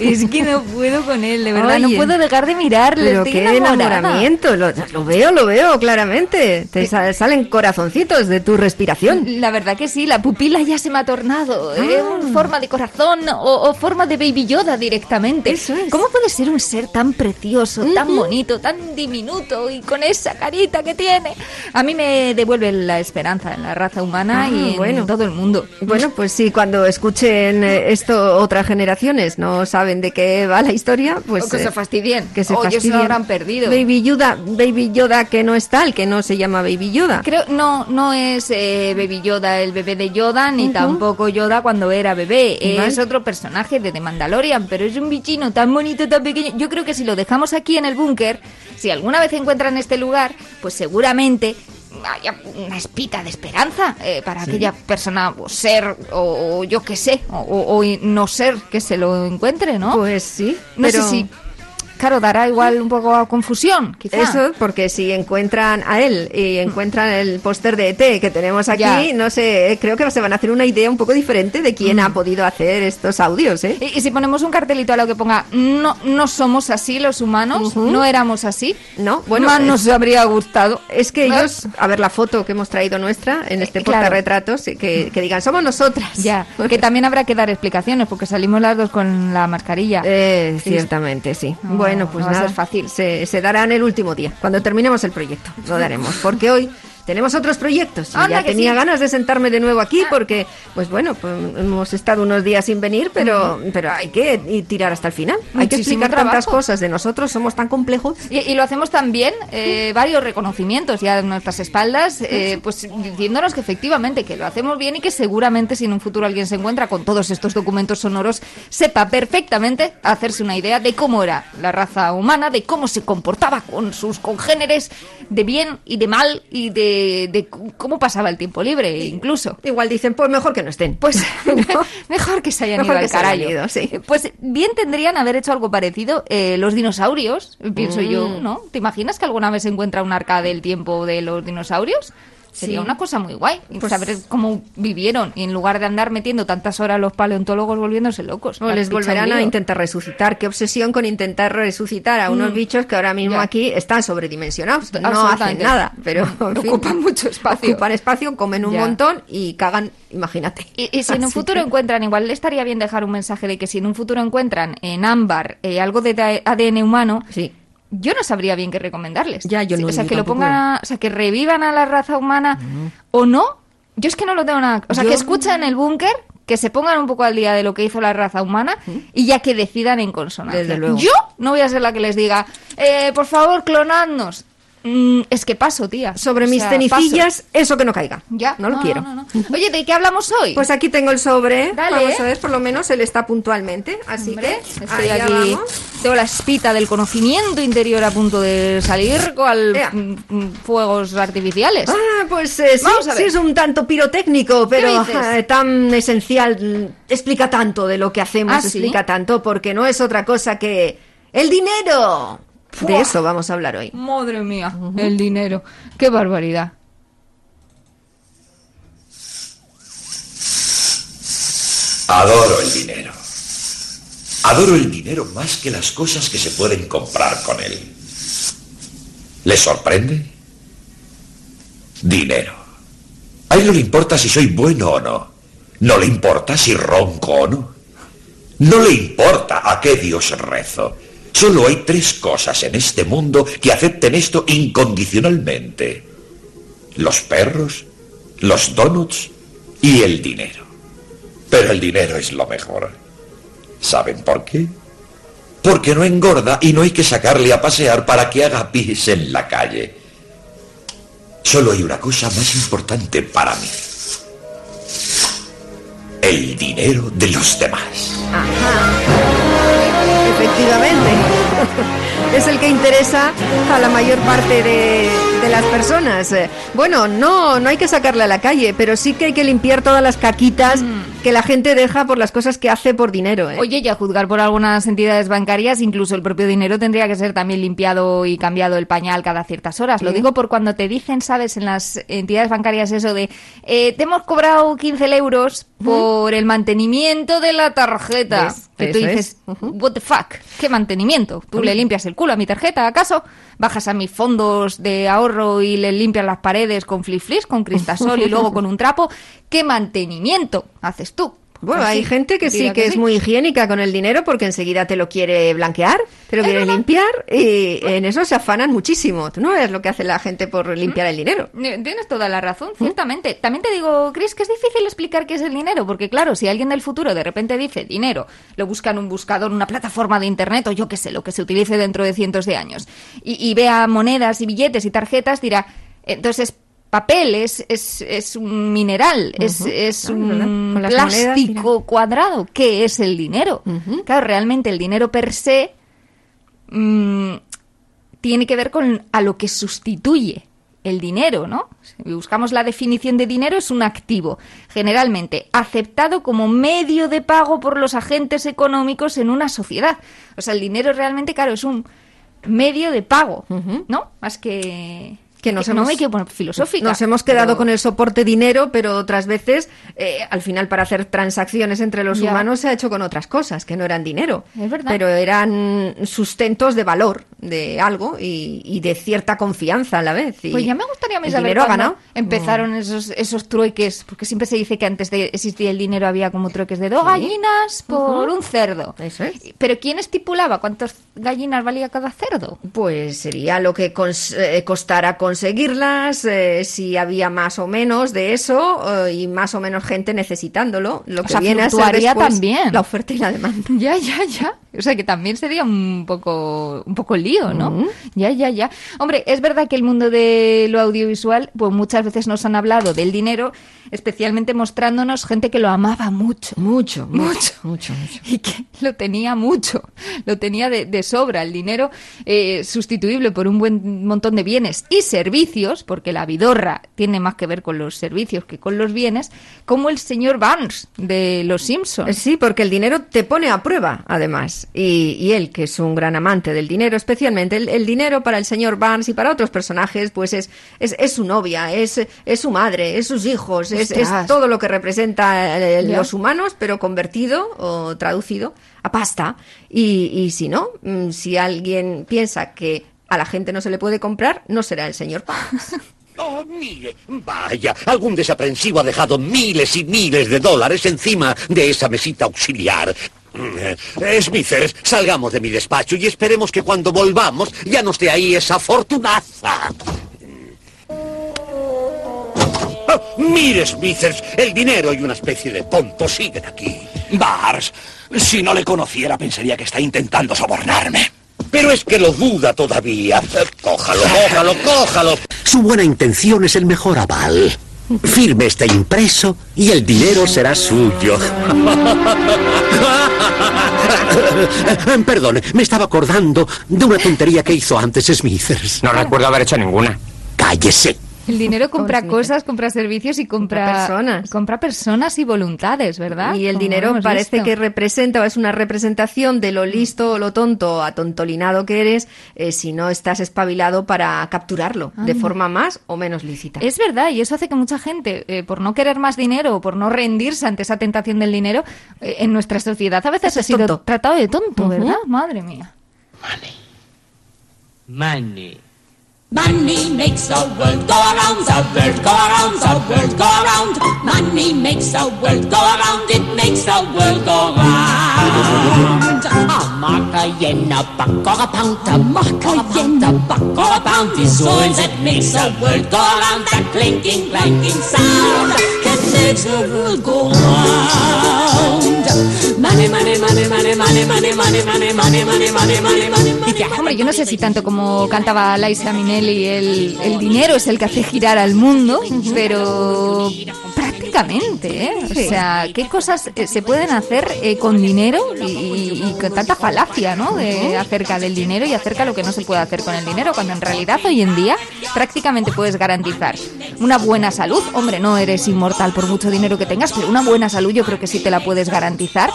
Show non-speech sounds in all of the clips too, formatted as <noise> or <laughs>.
Es que no puedo con él, de verdad, no Oye, puedo dejar de mirarle, Pero estoy qué enamoramiento, lo, lo veo, lo veo claramente. Te sa- salen corazoncitos de tu respiración. La verdad que sí, la pupila ya se me ha tornado, ¿eh? Ah. En forma de corazón o, o forma de Baby Yoda directamente. Eso es. ¿Cómo puede ser un ser tan precioso, tan bonito, tan diminuto y con esa carita que tiene? A mí me devuelve la esperanza en la raza humana Ah, y en bueno. todo el mundo. Bueno, pues sí, cuando escuchen eh, esto otras generaciones no saben de qué va la historia, pues O que eh, se fastidien. que se O ellos se lo fastidien. habrán perdido. Baby Yoda, Baby Yoda que no es tal, que no se llama Baby Yoda. Creo, no, no es eh, Baby Yoda el bebé de Yoda, ni tampoco Yoda cuando era bebé. Vale. Es otro personaje de The Mandalorian, pero es un bichino tan bonito, tan pequeño. Yo creo que si lo dejamos aquí en el búnker, si alguna vez encuentran este lugar, pues seguramente haya una espita de esperanza eh, para aquella persona o ser o, o yo qué sé, o, o- o no ser que se lo encuentre, ¿no? Pues sí, no pero sé si, claro, dará igual un poco a confusión, quizá. Eso, porque si encuentran a él y encuentran el póster de ET que tenemos aquí, Ya. no sé, creo que se van a hacer una idea un poco diferente de quién Mm. ha podido hacer estos audios, ¿eh? Y, y si ponemos un cartelito a lo que ponga no, no somos así los humanos, no éramos así, No, bueno, más eh, nos habría gustado. Es que ellos, a ver la foto que hemos traído nuestra en este Eh, portarretratos, eh, que, que digan, somos nosotras. Ya, que también habrá que dar explicaciones porque salimos las dos con la mascarilla. Eh, Sí. ciertamente, sí. No, bueno, pues no va a nada, ser fácil. Se, se darán el último día, cuando terminemos el proyecto. Lo daremos, porque hoy tenemos otros proyectos. Y ya tenía sí. ganas de sentarme de nuevo aquí, porque, pues bueno, pues hemos estado unos días sin venir, pero, pero hay que ir- tirar hasta el final. hay que explicar tantas cosas de nosotros, somos tan complejos. Y, y lo hacemos también, eh, varios reconocimientos ya en nuestras espaldas, eh, pues diciéndonos que efectivamente que lo hacemos bien y que seguramente si en un futuro alguien se encuentra con todos estos documentos sonoros, sepa perfectamente hacerse una idea de cómo era la raza humana, de cómo se comportaba con sus congéneres, de bien y de mal y de, de cómo pasaba el tiempo libre incluso. Igual dicen, pues mejor que no estén. Pues ¿No? <laughs> <laughs> mejor que se hayan Mejor ido que al carajo. ido, sí. Pues bien tendrían haber hecho algo parecido eh, los dinosaurios, pienso yo, Mm. ¿no? ¿Te imaginas que alguna vez se encuentra un arca del tiempo de los dinosaurios? Sería Sí. una cosa muy guay, Pues- saber cómo vivieron y en lugar de andar metiendo tantas horas los paleontólogos volviéndose locos. O les volverán a intentar resucitar. Qué obsesión con intentar resucitar a unos Mm. bichos que ahora mismo Ya. aquí están sobredimensionados. No hacen nada, pero <laughs> en fin, Ocupan mucho espacio. Ocupan espacio, comen un Ya. montón y cagan, imagínate. Y, y si en un futuro encuentran, igual le estaría bien dejar un mensaje de que si en un futuro encuentran en ámbar eh, algo de ADN humano, Sí. Yo no sabría bien qué recomendarles. Ya, yo no, O sea, que lo pongan, a- o sea, que revivan a la raza humana o no. Yo es que no lo tengo nada. O sea, Yo- que escuchen el búnker, que se pongan un poco al día de lo que hizo la raza humana y ya que decidan en consonancia. Desde luego. Yo no voy a ser la que les diga, eh, por favor, clonadnos. Mm, es que paso, tía. Sobre O mis sea, cenecillas, eso que no caiga. Ya. No lo quiero. no, no. Oye, ¿de qué hablamos hoy? Pues aquí tengo el sobre. Dale. Vamos a ver, por lo menos él está puntualmente. Así Hombre, que estoy allá aquí. vamos. Tengo la espita del conocimiento interior a punto de salir Ea. mm, mm, fuegos artificiales. Ah, pues eh, sí, Vamos a ver. sí es un tanto pirotécnico, pero dices? eh, tan esencial, explica tanto de lo que hacemos, ¿Ah, sí? explica tanto, porque no es otra cosa que el dinero. De eso vamos a hablar hoy. Madre mía, el dinero. Qué barbaridad. Adoro el dinero. Adoro el dinero más que las cosas que se pueden comprar con él. ¿Les sorprende? Dinero. A él no le importa si soy bueno o no. No le importa si ronco o no. No le importa a qué Dios rezo. Solo hay tres cosas en este mundo que acepten esto incondicionalmente. Los perros, los donuts y el dinero. Pero el dinero es lo mejor. ¿Saben por qué? Porque no engorda y no hay que sacarle a pasear para que haga pis en la calle. Solo hay una cosa más importante para mí. El dinero de los demás. Efectivamente. <laughs> Es el que interesa a la mayor parte de, de las personas. Bueno, no, no hay que sacarle a la calle, pero sí que hay que limpiar todas las caquitas que la gente deja por las cosas que hace por dinero. ¿eh? Oye, y a juzgar por algunas entidades bancarias, incluso el propio dinero tendría que ser también limpiado y cambiado el pañal cada ciertas horas. Lo digo por cuando te dicen, ¿sabes? En las entidades bancarias eso de, eh, te hemos cobrado 15 euros por el mantenimiento de la tarjeta. ¿Ves? Que tú dices, es. What the fuck, ¿qué mantenimiento? ¿Tú le limpias el culo a mi tarjeta, acaso? ¿Bajas a mis fondos de ahorro y le limpias las paredes con flip con cristasol <laughs> y luego con un trapo? ¿Qué mantenimiento haces tú? Bueno, hay gente que sí que es muy higiénica con el dinero porque enseguida te lo quiere blanquear, te lo quiere limpiar y en eso se afanan muchísimo. Tú no ves lo que hace la gente por limpiar el dinero. Tienes toda la razón, ciertamente. También te digo, Chris, que es difícil explicar qué es el dinero, porque claro, si alguien del futuro de repente dice dinero, lo busca en un buscador, una plataforma de internet o yo qué sé, lo que se utilice dentro de cientos de años, y, y vea monedas y billetes y tarjetas, dirá, entonces papel es, es, es un mineral, es, es un Con las monedas, plástico cuadrado. ¿Qué es el dinero? Claro, realmente el dinero per se mm, tiene que ver con a lo que sustituye el dinero, ¿no? Si buscamos la definición de dinero, es un activo, generalmente aceptado como medio de pago por los agentes económicos en una sociedad. O sea, el dinero realmente, claro, es un medio de pago, ¿no? Más que... Que nos no hemos- me quiero poner filosófica. Nos hemos quedado pero- con el soporte dinero, pero otras veces, eh, al final, para hacer transacciones entre los Ya. humanos se ha hecho con otras cosas, que no eran dinero. Es verdad. Pero eran sustentos de valor de algo y, y de cierta confianza a la vez. Y Pues ya me gustaría a mí saber cuándo empezaron esos, esos trueques, porque siempre se dice que antes de existir el dinero había como trueques de dos gallinas por un cerdo. Eso es. Pero ¿quién estipulaba cuántas gallinas valía cada cerdo? Pues sería lo que eh, costara conseguirlas, eh, si había más o menos de eso eh, y más o menos gente necesitándolo. Lo O que sea, viene a ser después también. la oferta y la demanda. <laughs> Ya, ya, ya. O sea que también sería un poco, un poco lío, ¿no? Ya, ya, ya. Hombre, es verdad que el mundo de lo audiovisual, pues muchas veces nos han hablado del dinero, especialmente mostrándonos gente que lo amaba mucho. Mucho, Mucho. mucho, mucho. y que lo tenía mucho, lo tenía de, de sobra, el dinero eh, sustituible por un buen montón de bienes y servicios, porque la vidorra tiene más que ver con los servicios que con los bienes, como el señor Barnes de Los Simpsons. Sí, porque el dinero te pone a prueba, además. Y, y él, que es un gran amante del dinero, especialmente el, el dinero para el señor Barnes y para otros personajes, pues es, es, es su novia, es, es su madre, es sus hijos, es, es todo lo que representa eh, los humanos, pero convertido o traducido a pasta. Y, y si no, mm, si alguien piensa que a la gente no se le puede comprar, no será el señor. <laughs> Oh, mire, vaya, algún desaprensivo ha dejado miles y miles de dólares encima de esa mesita auxiliar. Mm, eh, Smithers, salgamos de mi despacho y esperemos que cuando volvamos ya no esté ahí esa fortunaza. Oh, mire, Smithers, el dinero y una especie de tonto siguen aquí. Bars, si no le conociera pensaría que está intentando sobornarme. Pero es que lo duda todavía. Cójalo, cójalo, cójalo. Su buena intención es el mejor aval. Firme este impreso y el dinero será suyo. <laughs> Perdone, me estaba acordando de una tontería que hizo antes Smithers. No recuerdo haber hecho ninguna. Cállese. El dinero compra cosas, compra servicios y compra, Compra personas. compra personas y voluntades, ¿verdad? Y el dinero parece visto. que representa o es una representación de lo listo o lo tonto, atontolinado que eres eh, si no estás espabilado para capturarlo de forma más o menos lícita. Es verdad, y eso hace que mucha gente, eh, por no querer más dinero o por no rendirse ante esa tentación del dinero, eh, en nuestra sociedad a veces Eso ha es sido tonto. tratado de tonto, ¿verdad? Madre mía. Money. Money makes the world go around, the world go around, the world go around. Money makes the world go around, it makes the world go round. A mark, a yen, a buck, or a pound, a mark, a yen, a buck, or a pound is words that makes the world go around. That clinking, clanking sound that makes the world go round. Money, money, money, money, money, money, money, money, money, money, money, money, money, money. Hombre, yo no sé si tanto como cantaba Liza Minnelli, el, el dinero es el que hace girar al mundo, pero prácticamente, ¿eh? O sea, ¿qué cosas eh, se pueden hacer eh, con dinero y, y- y con tanta falacia, ¿no? De, acerca del dinero y acerca de lo que no se puede hacer con el dinero, cuando en realidad hoy en día prácticamente puedes garantizar una buena salud. Hombre, no eres inmortal por mucho dinero que tengas, pero una buena salud yo creo que sí te la puedes garantizar.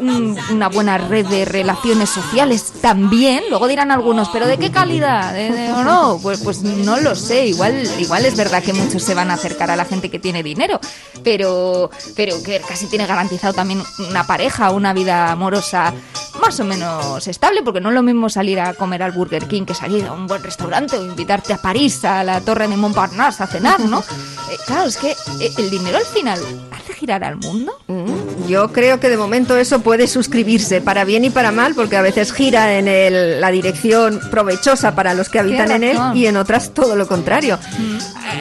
Un- una buena red de relaciones sociales también. Luego dirán algunos, ¿pero de qué calidad? ¿De- o no? Pues, pues no lo sé. Igual, igual es verdad que muchos se van a acercar a la gente que tiene dinero, pero, pero que casi tiene garantizado también una pareja, una vida amorosa más o menos estable, porque no es lo mismo salir a comer al Burger King que salir a un buen restaurante o invitarte a París, a la Torre de Montparnasse a cenar, ¿no? Eh, claro, es que eh, el dinero al final hace girar al mundo. Mm, Yo creo que de momento eso puede suscribirse para bien y para mal, porque a veces gira en el- la dirección provechosa para los que habitan en él y en otras todo lo contrario.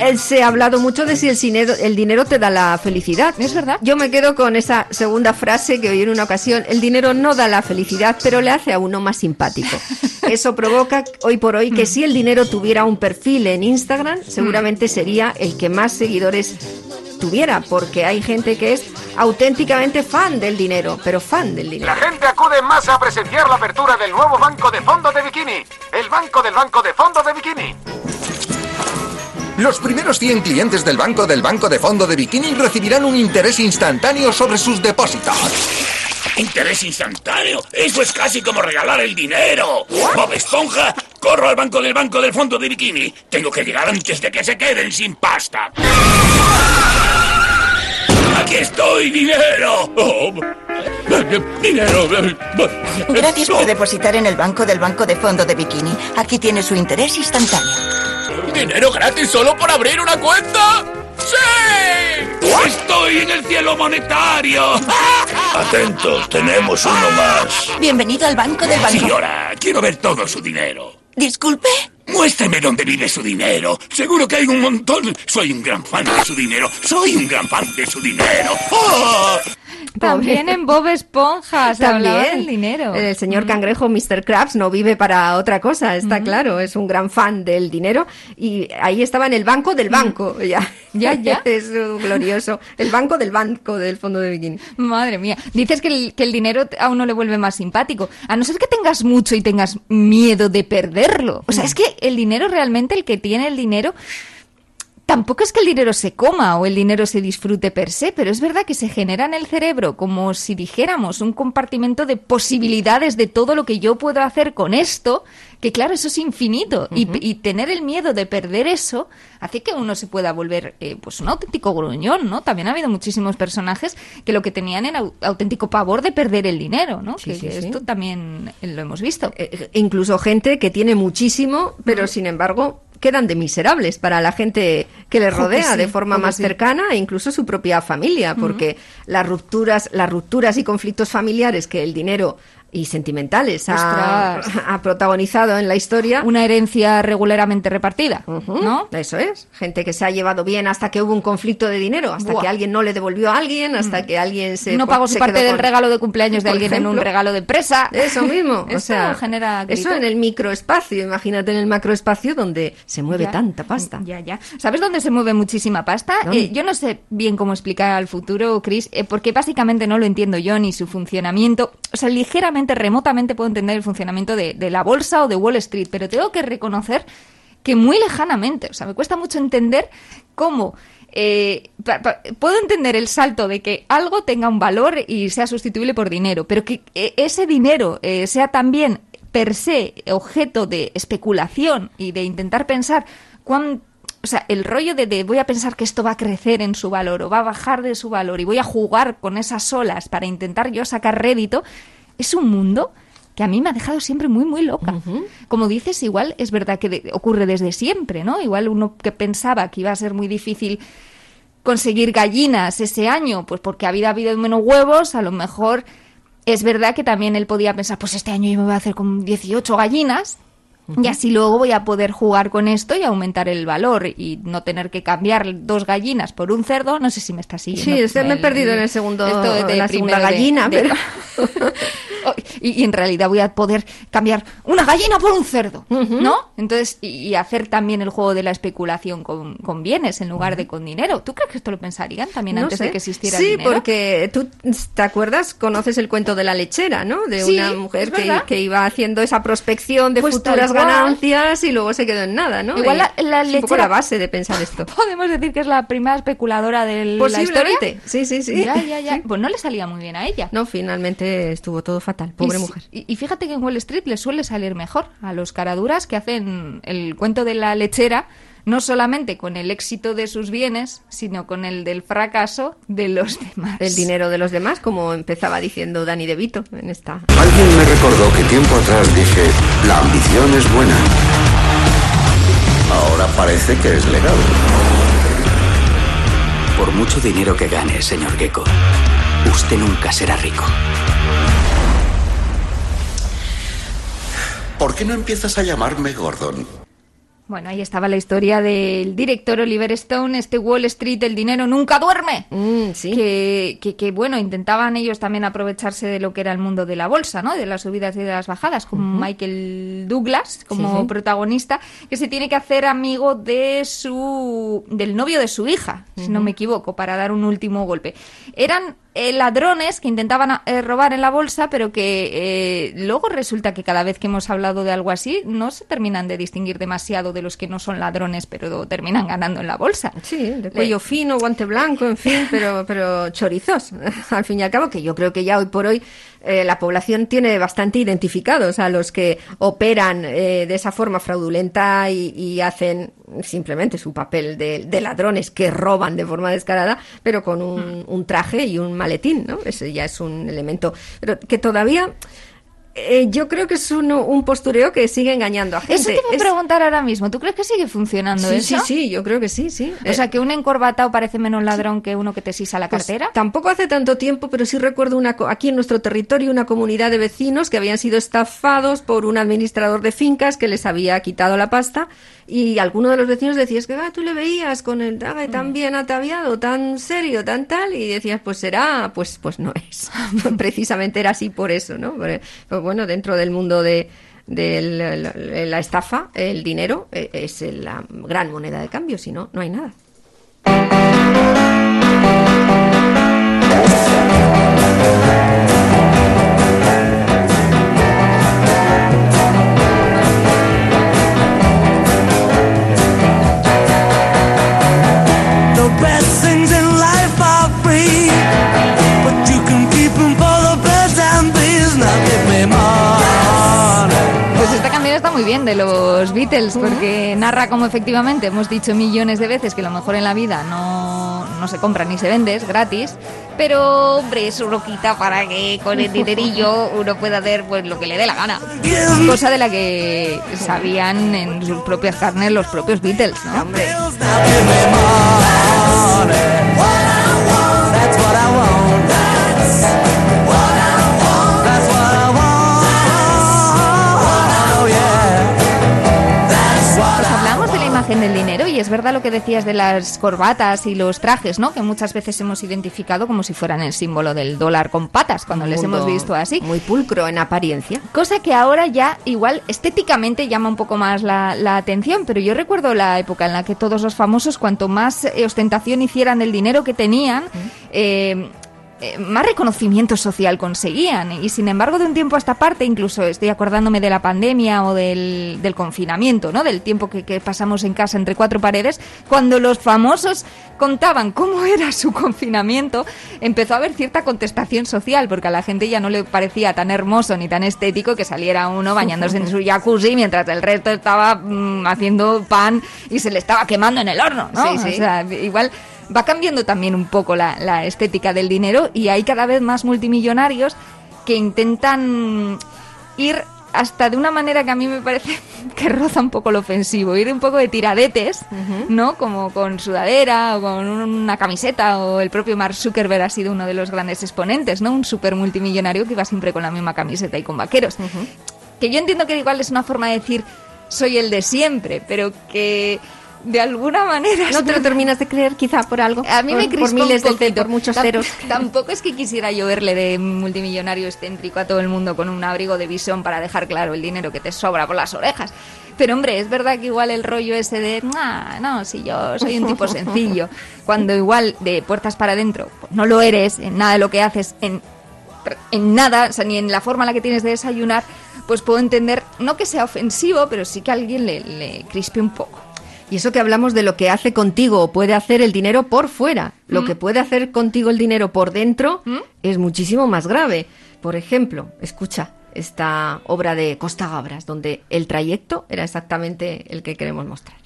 Eh, Se ha hablado mucho de si el dinero, el dinero te da la felicidad. Es verdad. Yo me quedo con esa segunda frase que oí en una ocasión. El dinero no da la felicidad, pero le hace a uno más simpático. <laughs> Eso provoca hoy por hoy que si el dinero tuviera un perfil en Instagram, seguramente sería el que más seguidores tuviera, porque hay gente que es auténticamente fan del dinero, pero fan del dinero. La gente acude en masa a presenciar la apertura del nuevo banco de fondo de bikini. El banco del banco de fondo de bikini. Los primeros 100 clientes del banco del banco de fondo de bikini recibirán un interés instantáneo sobre sus depósitos. Interés instantáneo. Eso es casi como regalar el dinero. Bob Esponja, corro al banco del banco del fondo de bikini. Tengo que llegar antes de que se queden sin pasta. Aquí estoy, dinero. Oh, dinero. Gracias por depositar en el banco del banco de fondo de bikini. Aquí tiene su interés instantáneo. ¿Dinero gratis solo por abrir una cuenta? ¡Sí! ¡Estoy en el cielo monetario! <laughs> Atentos, tenemos uno más. Bienvenido al banco del banco. Señora, quiero ver todo su dinero. Disculpe. Muéstreme dónde vive su dinero. Seguro que hay un montón. Soy un gran fan de su dinero. Soy un gran fan de su dinero. ¡Oh! También en Bob Esponja se hablaba del dinero. El señor cangrejo Mr. Krabs no vive para otra cosa, está claro, es un gran fan del dinero y ahí estaba en el banco del banco, ya. Ya, ya. <laughs> es glorioso. El banco del banco del fondo de bikini. Madre mía. Dices que el, que el dinero a uno le vuelve más simpático. A no ser que tengas mucho y tengas miedo de perderlo. O sea, es que el dinero realmente, el que tiene el dinero, tampoco es que el dinero se coma o el dinero se disfrute per se, pero es verdad que se genera en el cerebro como si dijéramos un compartimento de posibilidades de todo lo que yo puedo hacer con esto, que claro, eso es infinito. y, y tener el miedo de perder eso hace que uno se pueda volver eh, pues un auténtico gruñón, ¿no? También ha habido muchísimos personajes que lo que tenían era au- auténtico pavor de perder el dinero, ¿no? Sí, que, sí, esto también eh, lo hemos visto. Eh, incluso gente que tiene muchísimo, pero sin embargo quedan de miserables para la gente que le Jo, que rodea sí, de forma más sí. cercana e incluso su propia familia, porque las rupturas, las rupturas y conflictos familiares que el dinero y sentimentales ha, <laughs> ha protagonizado en la historia. Una herencia regularmente repartida, Ujú, ¿no? Eso es. Gente que se ha llevado bien hasta que hubo un conflicto de dinero, hasta Buah. Mm. que alguien no le devolvió a alguien, hasta que alguien se no pagó su parte del con- regalo de cumpleaños de por alguien en un ejemplo. regalo de empresa. Eso mismo, <laughs> o sea, genera eso en el microespacio, imagínate en el macroespacio donde se mueve Ya. tanta pasta. Ya, ya. ¿Sabes dónde se mueve muchísima pasta? Eh, yo no sé bien cómo explicar al futuro, Chris, eh, porque básicamente no lo entiendo yo ni su funcionamiento. O sea, ligeramente, remotamente puedo entender el funcionamiento de, la bolsa o de Wall Street, pero tengo que reconocer que muy lejanamente. O sea, me cuesta mucho entender cómo. eh, puedo entender el salto de que algo tenga un valor y sea sustituible por dinero, pero que eh, ese dinero eh, sea también per se objeto de especulación y de intentar pensar cuán o sea, el rollo de, de voy a pensar que esto va a crecer en su valor o va a bajar de su valor y voy a jugar con esas olas para intentar yo sacar rédito, es un mundo que a mí me ha dejado siempre muy, muy loca. Como dices, igual es verdad que de- ocurre desde siempre, ¿no? Igual uno que pensaba que iba a ser muy difícil conseguir gallinas ese año, pues porque había habido menos huevos, a lo mejor es verdad que también él podía pensar, pues este año yo me voy a hacer con 18 gallinas y así luego voy a poder jugar con esto y aumentar el valor y no tener que cambiar dos gallinas por un cerdo. No sé si me está siguiendo. Sí, es que me he perdido en el segundo- esto de la segunda gallina, de- pero- <laughs> Oh, y, y en realidad voy a poder cambiar una gallina por un cerdo, ¿no? Entonces, y, y hacer también el juego de la especulación con, con bienes en lugar de con dinero. ¿Tú crees que esto lo pensarían también No antes sé. de que existiera Sí, el dinero? porque tú te acuerdas, conoces el cuento de la lechera, ¿no? De Sí, una mujer que, que iba haciendo esa prospección de Pues futuras. Ganancias y luego se quedó en nada, ¿no? Igual la- Y la es un poco lechera- la base de pensar esto. <laughs> Podemos decir que es la primera especuladora de la historia. Sí, sí, sí. Ya, ya, ya. <laughs> Pues no le salía muy bien a ella. No, finalmente estuvo todo fatal, pobre y, mujer. Y, y fíjate que en Wall Street le suele salir mejor a los caraduras que hacen el cuento de la lechera, no solamente con el éxito de sus bienes, sino con el del fracaso de los <laughs> demás. El dinero de los demás, como empezaba diciendo Dani De Vito en esta. Alguien me recordó que tiempo atrás dije, la ambición es buena. Ahora parece que es legal. Por mucho dinero que gane, señor Gecko, usted nunca será rico. ¿Por qué no empiezas a llamarme Gordon? Bueno, ahí estaba la historia del director Oliver Stone, este Wall Street, el dinero nunca duerme. Mm, que, que, que, bueno, intentaban ellos también aprovecharse de lo que era el mundo de la bolsa, ¿no? De las subidas y de las bajadas, con Michael Douglas como Sí, sí. protagonista, que se tiene que hacer amigo de su del novio de su hija, si no me equivoco, para dar un último golpe. Eran eh, ladrones que intentaban eh, robar en la bolsa, pero que eh, luego resulta que cada vez que hemos hablado de algo así, no se terminan de distinguir demasiado de los que no son ladrones, pero terminan ganando en la bolsa. Sí, de cuello fino, guante blanco, en fin, <laughs> pero, pero chorizos, <laughs> al fin y al cabo, que yo creo que ya hoy por hoy eh, la población tiene bastante identificados a los que operan eh, de esa forma fraudulenta y, y hacen simplemente su papel de, de ladrones que roban de forma descarada, pero con un, un traje y un maletín, ¿no? Ese ya es un elemento, pero que todavía... eh, yo creo que es un, un postureo que sigue engañando a gente. Eso te a Es- preguntar ahora mismo. ¿Tú crees que sigue funcionando Sí, eso? sí, sí, yo creo que sí, sí. O sea, que un encorbatado parece menos ladrón que uno que te sisa la Pues cartera. tampoco hace tanto tiempo, pero sí recuerdo una, co- aquí en nuestro territorio una comunidad de vecinos que habían sido estafados por un administrador de fincas que les había quitado la pasta y alguno de los vecinos decía, es que ah, tú le veías con el traje Mm. tan bien ataviado, tan serio, tan tal, y decías, pues será, pues, pues no es. <laughs> <laughs> Precisamente era así por eso, ¿no? Pero, pues bueno, dentro del mundo de de la, la- la estafa, el dinero eh, es la gran moneda de cambio, si no, no hay nada. Muy bien de los Beatles porque narra como efectivamente hemos dicho millones de veces que lo mejor en la vida no, no se compra ni se vende, es gratis. Pero, hombre, eso lo quita para que con el dinerillo uno pueda hacer pues lo que le dé la gana. Cosa de la que sabían en sus propias carnes los propios Beatles, ¿no? That's y es verdad lo que decías de las corbatas y los trajes, ¿no? Que muchas veces hemos identificado como si fueran el símbolo del dólar con patas cuando les hemos visto así. Muy pulcro en apariencia. Cosa que ahora ya igual estéticamente llama un poco más la, la atención, pero yo recuerdo la época en la que todos los famosos, cuanto más eh, ostentación hicieran del dinero que tenían, eh, eh, más reconocimiento social conseguían. Y sin embargo, de un tiempo a esta parte, incluso estoy acordándome de la pandemia o del, del confinamiento, ¿no? Del tiempo que, que pasamos en casa entre cuatro paredes, cuando los famosos contaban cómo <laughs> era su confinamiento, empezó a haber cierta contestación social, porque a la gente ya no le parecía tan hermoso ni tan estético que saliera uno bañándose en su jacuzzi mientras el resto estaba mm, haciendo pan y se le estaba quemando en el horno, ¿no? Sí, sí. O sea, igual va cambiando también un poco la, la estética del dinero y hay cada vez más multimillonarios que intentan ir hasta de una manera que a mí me parece <laughs> que roza un poco lo ofensivo, ir un poco de tiradetes, ¿no? Como con sudadera o con una camiseta o el propio Mark Zuckerberg ha sido uno de los grandes exponentes, ¿no? Un super multimillonario que iba siempre con la misma camiseta y con vaqueros. Que yo entiendo que igual es una forma de decir soy el de siempre, pero que de alguna manera... No te lo terminas de creer, quizá por algo. A mí por, me por miles un de por muchos ceros. <laughs> Tampoco es que quisiera yo verle de multimillonario excéntrico a todo el mundo con un abrigo de visón para dejar claro el dinero que te sobra por las orejas. Pero hombre, es verdad que igual el rollo ese de, "Ah, no, si yo soy un tipo <laughs> sencillo, cuando igual de puertas para adentro pues no lo eres en nada de lo que haces, en, en nada, o sea, ni en la forma en la que tienes de desayunar, pues puedo entender, no que sea ofensivo, pero sí que a alguien le, le crispe un poco. Y eso que hablamos de lo que hace contigo o puede hacer el dinero por fuera. Lo Mm. que puede hacer contigo el dinero por dentro es muchísimo más grave. Por ejemplo, escucha esta obra de Costa Gabras, donde el trayecto era exactamente el que queremos mostrar.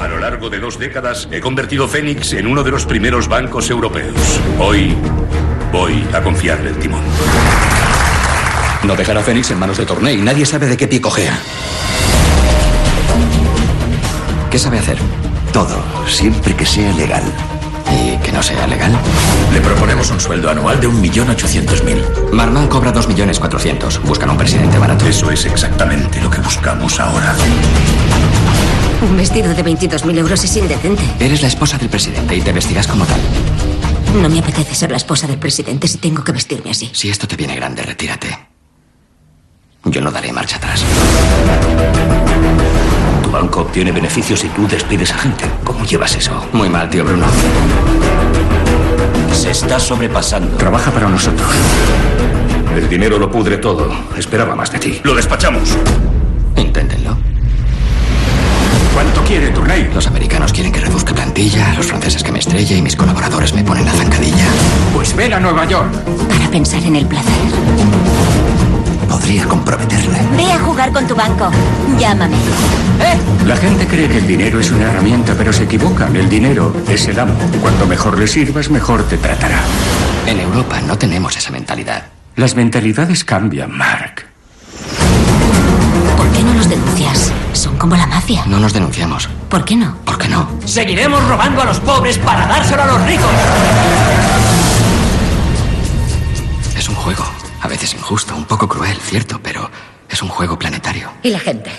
A lo largo de dos décadas he convertido Fénix en uno de los primeros bancos europeos. Hoy voy a confiarle el timón. No dejará a Fénix en manos de Torney. Nadie sabe de qué pie cojea. ¿Qué sabe hacer? Todo, siempre que sea legal. ¿Y que no sea legal? Le proponemos un sueldo anual de 1.800.000. Marman cobra 2.400.000. Buscan un presidente barato. Eso es exactamente lo que buscamos ahora. Un vestido de 22.000 euros es indecente. Eres la esposa del presidente y te vestirás como tal. No me apetece ser la esposa del presidente si tengo que vestirme así. Si esto te viene grande, retírate. Yo no daré marcha atrás. Tu banco obtiene beneficios y tú despides a gente. ¿Cómo llevas eso? Muy mal, tío Bruno. Se está sobrepasando. Trabaja para nosotros. El dinero lo pudre todo. Esperaba más de ti. Lo despachamos. Inténtenlo. ¿Cuánto quiere Tournay? Los americanos quieren que reduzca plantilla, los franceses que me estrelle y mis colaboradores me ponen la zancadilla. Pues ven a Nueva York. Para pensar en el placer. Podría comprometerle. Ve a jugar con tu banco. Llámame. La gente cree que el dinero es una herramienta, pero se equivocan. El dinero es el amo. Cuanto mejor le sirvas, mejor te tratará. En Europa no tenemos esa mentalidad. Las mentalidades cambian, Mark. ¿Por qué no los denuncias? Son como la mafia. No nos denunciamos. ¿Por qué no? ¿Por qué no? Seguiremos robando a los pobres para dárselo a los ricos. Es un juego. A veces injusto, un poco cruel, cierto, pero es un juego planetario. ¿Y la gente?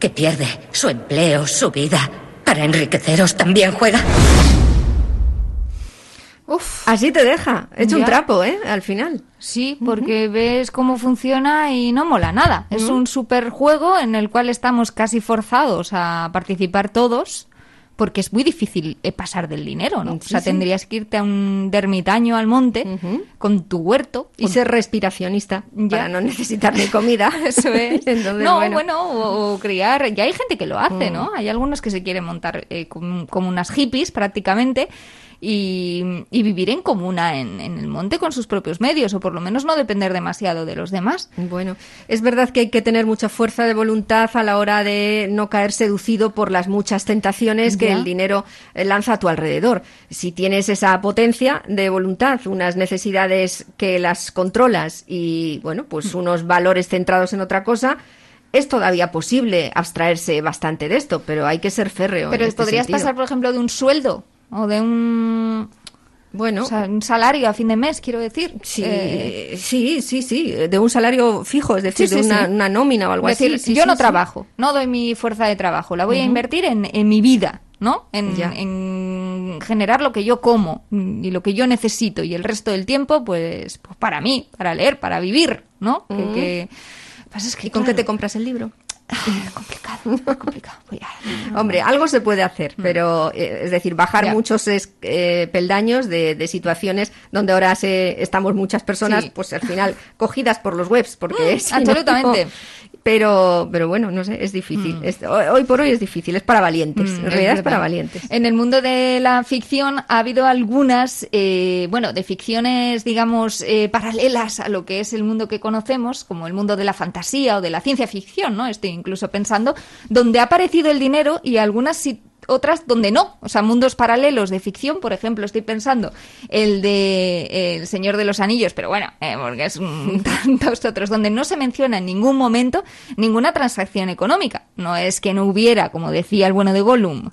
Que pierde su empleo, su vida, para enriqueceros también juega. Uf. Así te deja. Hecho un trapo, ¿eh? Al final. Sí, porque ves cómo funciona y no mola nada. Es un super juego en el cual estamos casi forzados a participar todos. Porque es muy difícil eh, pasar del dinero, ¿no? Sí, o sea, sí. tendrías que irte a un dermitaño al monte con tu huerto. Y ser respiracionista para no necesitar ni comida. <laughs> Eso es. <laughs> Entonces, no, bueno. bueno, o, o criar. Ya hay gente que lo hace, Mm. ¿no? Hay algunos que se quieren montar eh, como, como unas hippies prácticamente y, y vivir en comuna en, en el monte con sus propios medios, o por lo menos no depender demasiado de los demás. Bueno, es verdad que hay que tener mucha fuerza de voluntad a la hora de no caer seducido por las muchas tentaciones que Ya. el dinero eh, lanza a tu alrededor. Si tienes esa potencia de voluntad, unas necesidades que las controlas y, bueno, Mm. pues unos valores centrados en otra cosa, es todavía posible abstraerse bastante de esto, pero hay que ser férreo. Pero en este podrías sentido. pasar, por ejemplo, de un sueldo o de un... Bueno, o sea, un salario a fin de mes, quiero decir. Sí, Eh, sí, sí, sí, de un salario fijo, es decir, Sí, de una, sí. una nómina o algo Es decir, así. sí, yo no trabajo, no doy mi fuerza de trabajo, la voy a invertir en, en mi vida, ¿no? En, Ya. en generar lo que yo como y lo que yo necesito y el resto del tiempo, pues, pues para mí, para leer, para vivir, ¿no? Ujú. que- pasa es que, ¿Y con qué te compras el libro? <laughs> complicado, complicado. Hombre, algo se puede hacer, Mm. pero eh, es decir, bajar Ya. muchos es- eh, peldaños de, de situaciones donde ahora se, estamos muchas personas, Sí. Mm, pues al final cogidas por los webs, porque si no- absolutamente. Pero, pero bueno, no sé, es difícil. Es- hoy, por hoy es difícil, es para valientes. Mm, en realidad es, para valientes. En el mundo de la ficción ha habido algunas, eh, bueno, de ficciones, digamos, eh, paralelas a lo que es el mundo que conocemos, como el mundo de la fantasía o de la ciencia ficción, ¿no? Estoy incluso pensando, donde ha aparecido el dinero y algunas si- otras donde no, o sea, mundos paralelos de ficción, por ejemplo, estoy pensando el de eh, El Señor de los Anillos, pero bueno, eh, porque es un- <laughs> tantos otros, donde no se menciona en ningún momento ninguna transacción económica. No es que no hubiera, como decía el bueno de Gollum,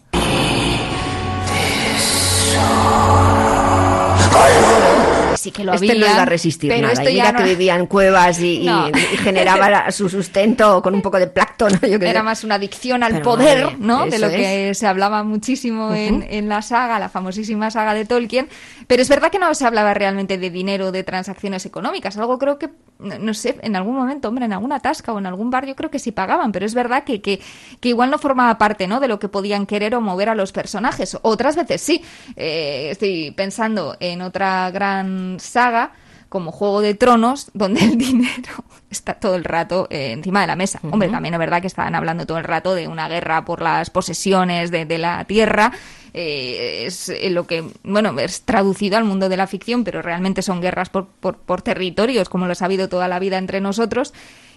sí que lo este había. no iba a resistir pero nada. esto Y ya mira no- que vivía en cuevas y, y- No. y generaba su sustento con un poco de plancton. Yo Era más una adicción al Pero poder, madre, ¿no? De lo que se hablaba muchísimo en, en la saga, la famosísima saga de Tolkien. Pero es verdad que no se hablaba realmente de dinero, de transacciones económicas. Algo creo que, no no sé, en algún momento, hombre, en alguna tasca o en algún bar, yo creo que sí pagaban. Pero es verdad que, que, que igual no formaba parte, ¿no? De lo que podían querer o mover a los personajes. Otras veces sí. Eh, estoy pensando en otra gran saga como Juego de Tronos, donde el <laughs> dinero está todo el rato eh, encima de la mesa. Hombre, también es verdad que estaban hablando todo el rato de una guerra por las posesiones de, de la tierra. Eh, es eh, lo que, bueno, es traducido al mundo de la ficción, pero realmente son guerras por, por, por territorios, como lo ha habido toda la vida entre nosotros.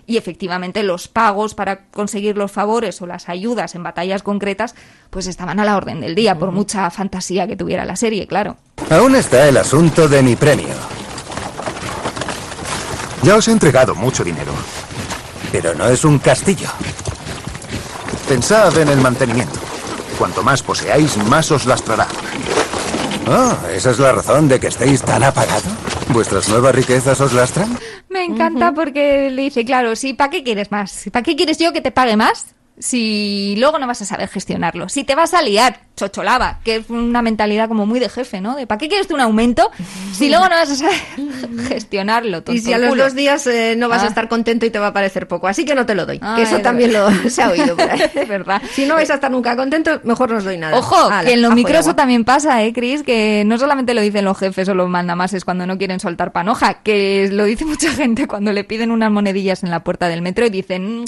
Y efectivamente los pagos para conseguir los favores o las ayudas en batallas concretas, pues estaban a la orden del día, por mucha fantasía que tuviera la serie, claro. Aún está el asunto de mi premio. Ya os he entregado mucho dinero, pero no es un castillo. Pensad en el mantenimiento. Cuanto más poseáis, más os lastrará. Oh, ¿esa es la razón de que estéis tan apagados? ¿Vuestras nuevas riquezas os lastran? Me encanta porque le dice, claro, sí, ¿para qué quieres más? ¿Para qué quieres yo que te pague más? Si luego no vas a saber gestionarlo. Si te vas a liar, chocholava, que es una mentalidad como muy de jefe, ¿no? De ¿para qué quieres tú un aumento si luego no vas a saber <laughs> gestionarlo? Y si a los culo? dos días eh, no vas Ah. a estar contento y te va a parecer poco, así que no te lo doy. Ah, que eso es también lo <laughs> se ha oído por ahí. <laughs> Es verdad. Si no vais a estar nunca contentos, mejor no os doy nada. Ojo, Ala, que en lo ajo y microso agua. también pasa, ¿eh, Cris? Que no solamente lo dicen los jefes o los mandamases cuando no quieren soltar panoja, que lo dice mucha gente cuando le piden unas monedillas en la puerta del metro y dicen... "Mm,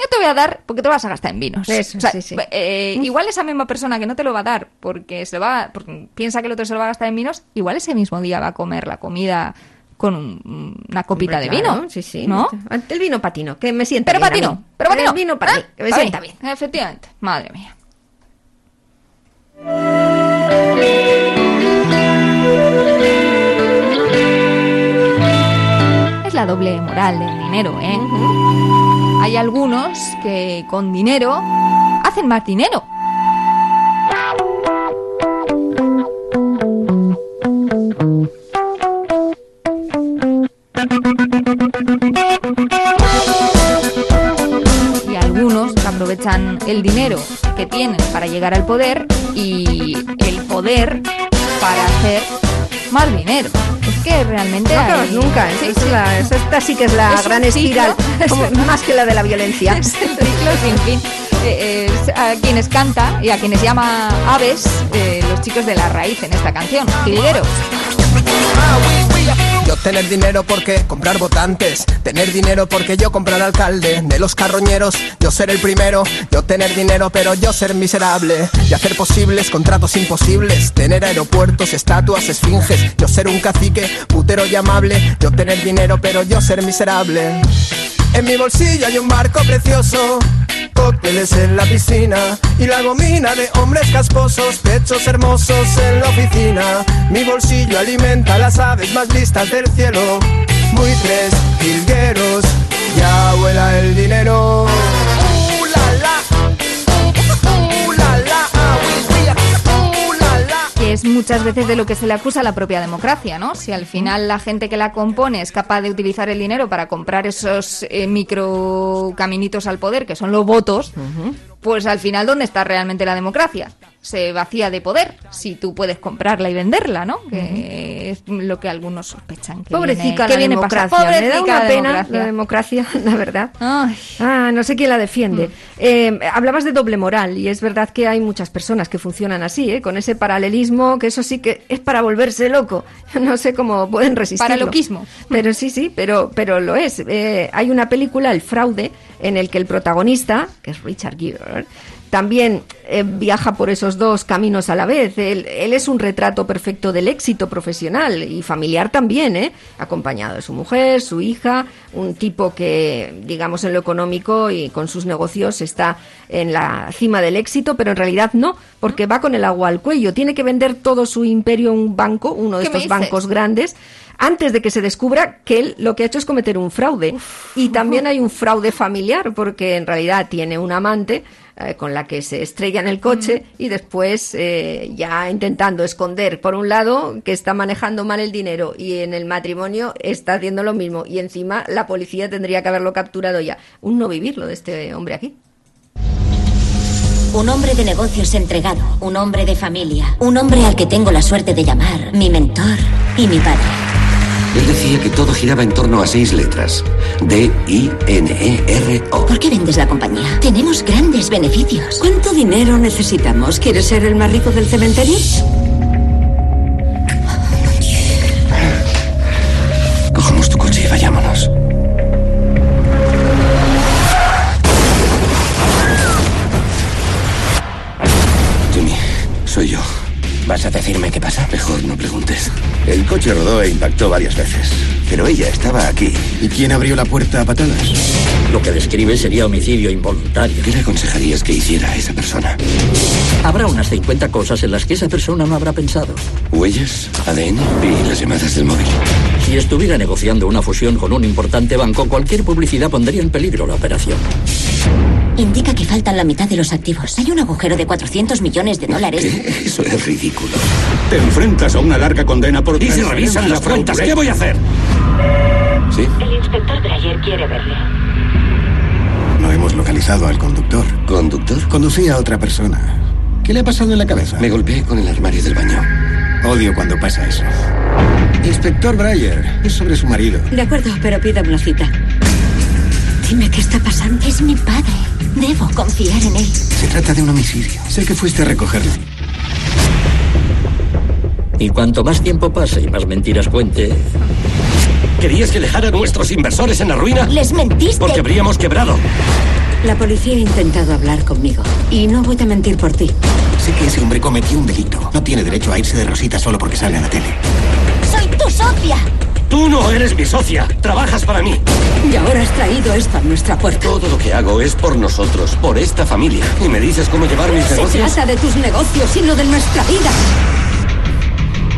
Yo te voy a dar porque te lo vas a gastar en vinos. Eso, O sea, sí, sí. eh, igual esa misma persona que no te lo va a dar porque se lo va, porque piensa que el otro se lo va a gastar en vinos, igual ese mismo día va a comer la comida con un- una copita Hombre, de claro, vino. sí, sí. ¿No? El vino patino, que me sienta Pero bien. a patino, mí. pero patino. El vino que me Ah, sienta bien, bien. Efectivamente. Madre mía. Doble moral del dinero, ¿eh? Hay algunos que con dinero hacen más dinero. y algunos aprovechan el dinero que tienen para llegar al poder y el poder para hacer más dinero. Es que realmente No hay- acabas nunca. Sí, esa es la- esta sí que es la Es gran espiral, <laughs> como- más que la de la violencia. <laughs> Es el ciclo sin fin. Eh, eh, es a quienes canta y a quienes llama aves eh, los chicos de la raíz en esta canción, jilgueros. Yo tener dinero porque comprar votantes, tener dinero porque yo comprar alcalde de los carroñeros, yo ser el primero, yo tener dinero pero yo ser miserable y hacer posibles contratos imposibles, tener aeropuertos, estatuas, esfinges, yo ser un cacique, putero y amable, yo tener dinero pero yo ser miserable. En mi bolsillo hay un barco precioso, cócteles en la piscina y la gomina de hombres casposos, pechos hermosos en la oficina. Mi bolsillo alimenta las aves más listas del cielo, buitres, jilgueros, ya vuela el dinero. Que es muchas veces de lo que se le acusa a la propia democracia, ¿no? Si al final la gente que la compone es capaz de utilizar el dinero para comprar esos eh, micro caminitos al poder, que son los votos, pues al final, ¿dónde está realmente la democracia? Se vacía de poder si tú puedes comprarla y venderla, ¿no? Que es lo que algunos sospechan. Que Pobrecita viene, la que viene democracia. Me da Pobrecita una la pena democracia. la democracia, <laughs> la verdad. Ah, no sé quién la defiende. Eh, hablabas de doble moral y es verdad que hay muchas personas que funcionan así, ¿eh? con ese paralelismo, que eso sí que es para volverse loco. <laughs> No sé cómo pueden resistirlo. Paraloquismo. Pero sí, sí, pero, pero lo es. Eh, hay una película, El fraude, en el que el protagonista, que es Richard Gere, también eh, viaja por esos dos caminos a la vez. Él, él es un retrato perfecto del éxito profesional y familiar también, ¿eh? acompañado de su mujer, su hija, un tipo que, digamos, en lo económico y con sus negocios está en la cima del éxito, pero en realidad no, porque va con el agua al cuello. Tiene que vender todo su imperio a un banco, uno de ¿Qué me estos bancos grandes, antes de que se descubra que él lo que ha hecho es cometer un fraude. Y también hay un fraude familiar, porque en realidad tiene un amante eh, con la que se estrella en el coche y después eh, ya intentando esconder, por un lado, que está manejando mal el dinero y en el matrimonio está haciendo lo mismo. Y encima la policía tendría que haberlo capturado ya. Un no vivir lo de este hombre aquí. Un hombre de negocios entregado, un hombre de familia, un hombre al que tengo la suerte de llamar mi mentor y mi padre. Él decía que todo giraba en torno a seis letras. D-I-N-E-R-O. ¿Por qué vendes la compañía? Tenemos grandes beneficios. ¿Cuánto dinero necesitamos? ¿Quieres ser el más rico del cementerio? Cojamos tu coche y vayámonos. Jimmy, soy yo. ¿Vas a decirme qué pasa? Mejor no preguntes. El coche rodó e impactó varias veces. Pero ella estaba aquí. ¿Y quién abrió la puerta a patadas? Lo que describe sería homicidio involuntario. ¿Qué le aconsejarías que hiciera a esa persona? Habrá unas 50 cosas en las que esa persona no habrá pensado. ¿Huellas? ¿ADN? ¿Y las llamadas del móvil? Si estuviera negociando una fusión con un importante banco, cualquier publicidad pondría en peligro la operación. Indica que faltan la mitad de los activos. Hay un agujero de 400 millones de dólares. Eso es ridículo. Te enfrentas a una larga condena por... ¿Y si revisan las cuentas? ¿Qué voy a hacer? ¿Sí? El inspector Dreyer quiere verle. No hemos localizado al conductor. ¿Conductor? Conducía a otra persona. ¿Qué le ha pasado en la cabeza? Me golpeé con el armario del baño. Odio cuando pasa eso. Inspector Breyer, es sobre su marido. De acuerdo, pero pídame una cita. Dime qué está pasando. Es mi padre. Debo confiar en él. Se trata de un homicidio. Sé que fuiste a recogerlo. Y cuanto más tiempo pase y más mentiras cuente. ¿Querías que dejara a nuestros inversores en la ruina? Les mentiste. Porque habríamos quebrado. La policía ha intentado hablar conmigo. Y no voy a mentir por ti. Sé que ese hombre cometió un delito. No tiene derecho a irse de rosita solo porque sale en la tele. Soy tu socia. Tú no eres mi socia. Trabajas para mí. Y ahora has traído esto a nuestra puerta. Todo lo que hago es por nosotros, por esta familia. ¿Y me dices cómo llevar mis Se negocios? trata de tus negocios y no de nuestra vida.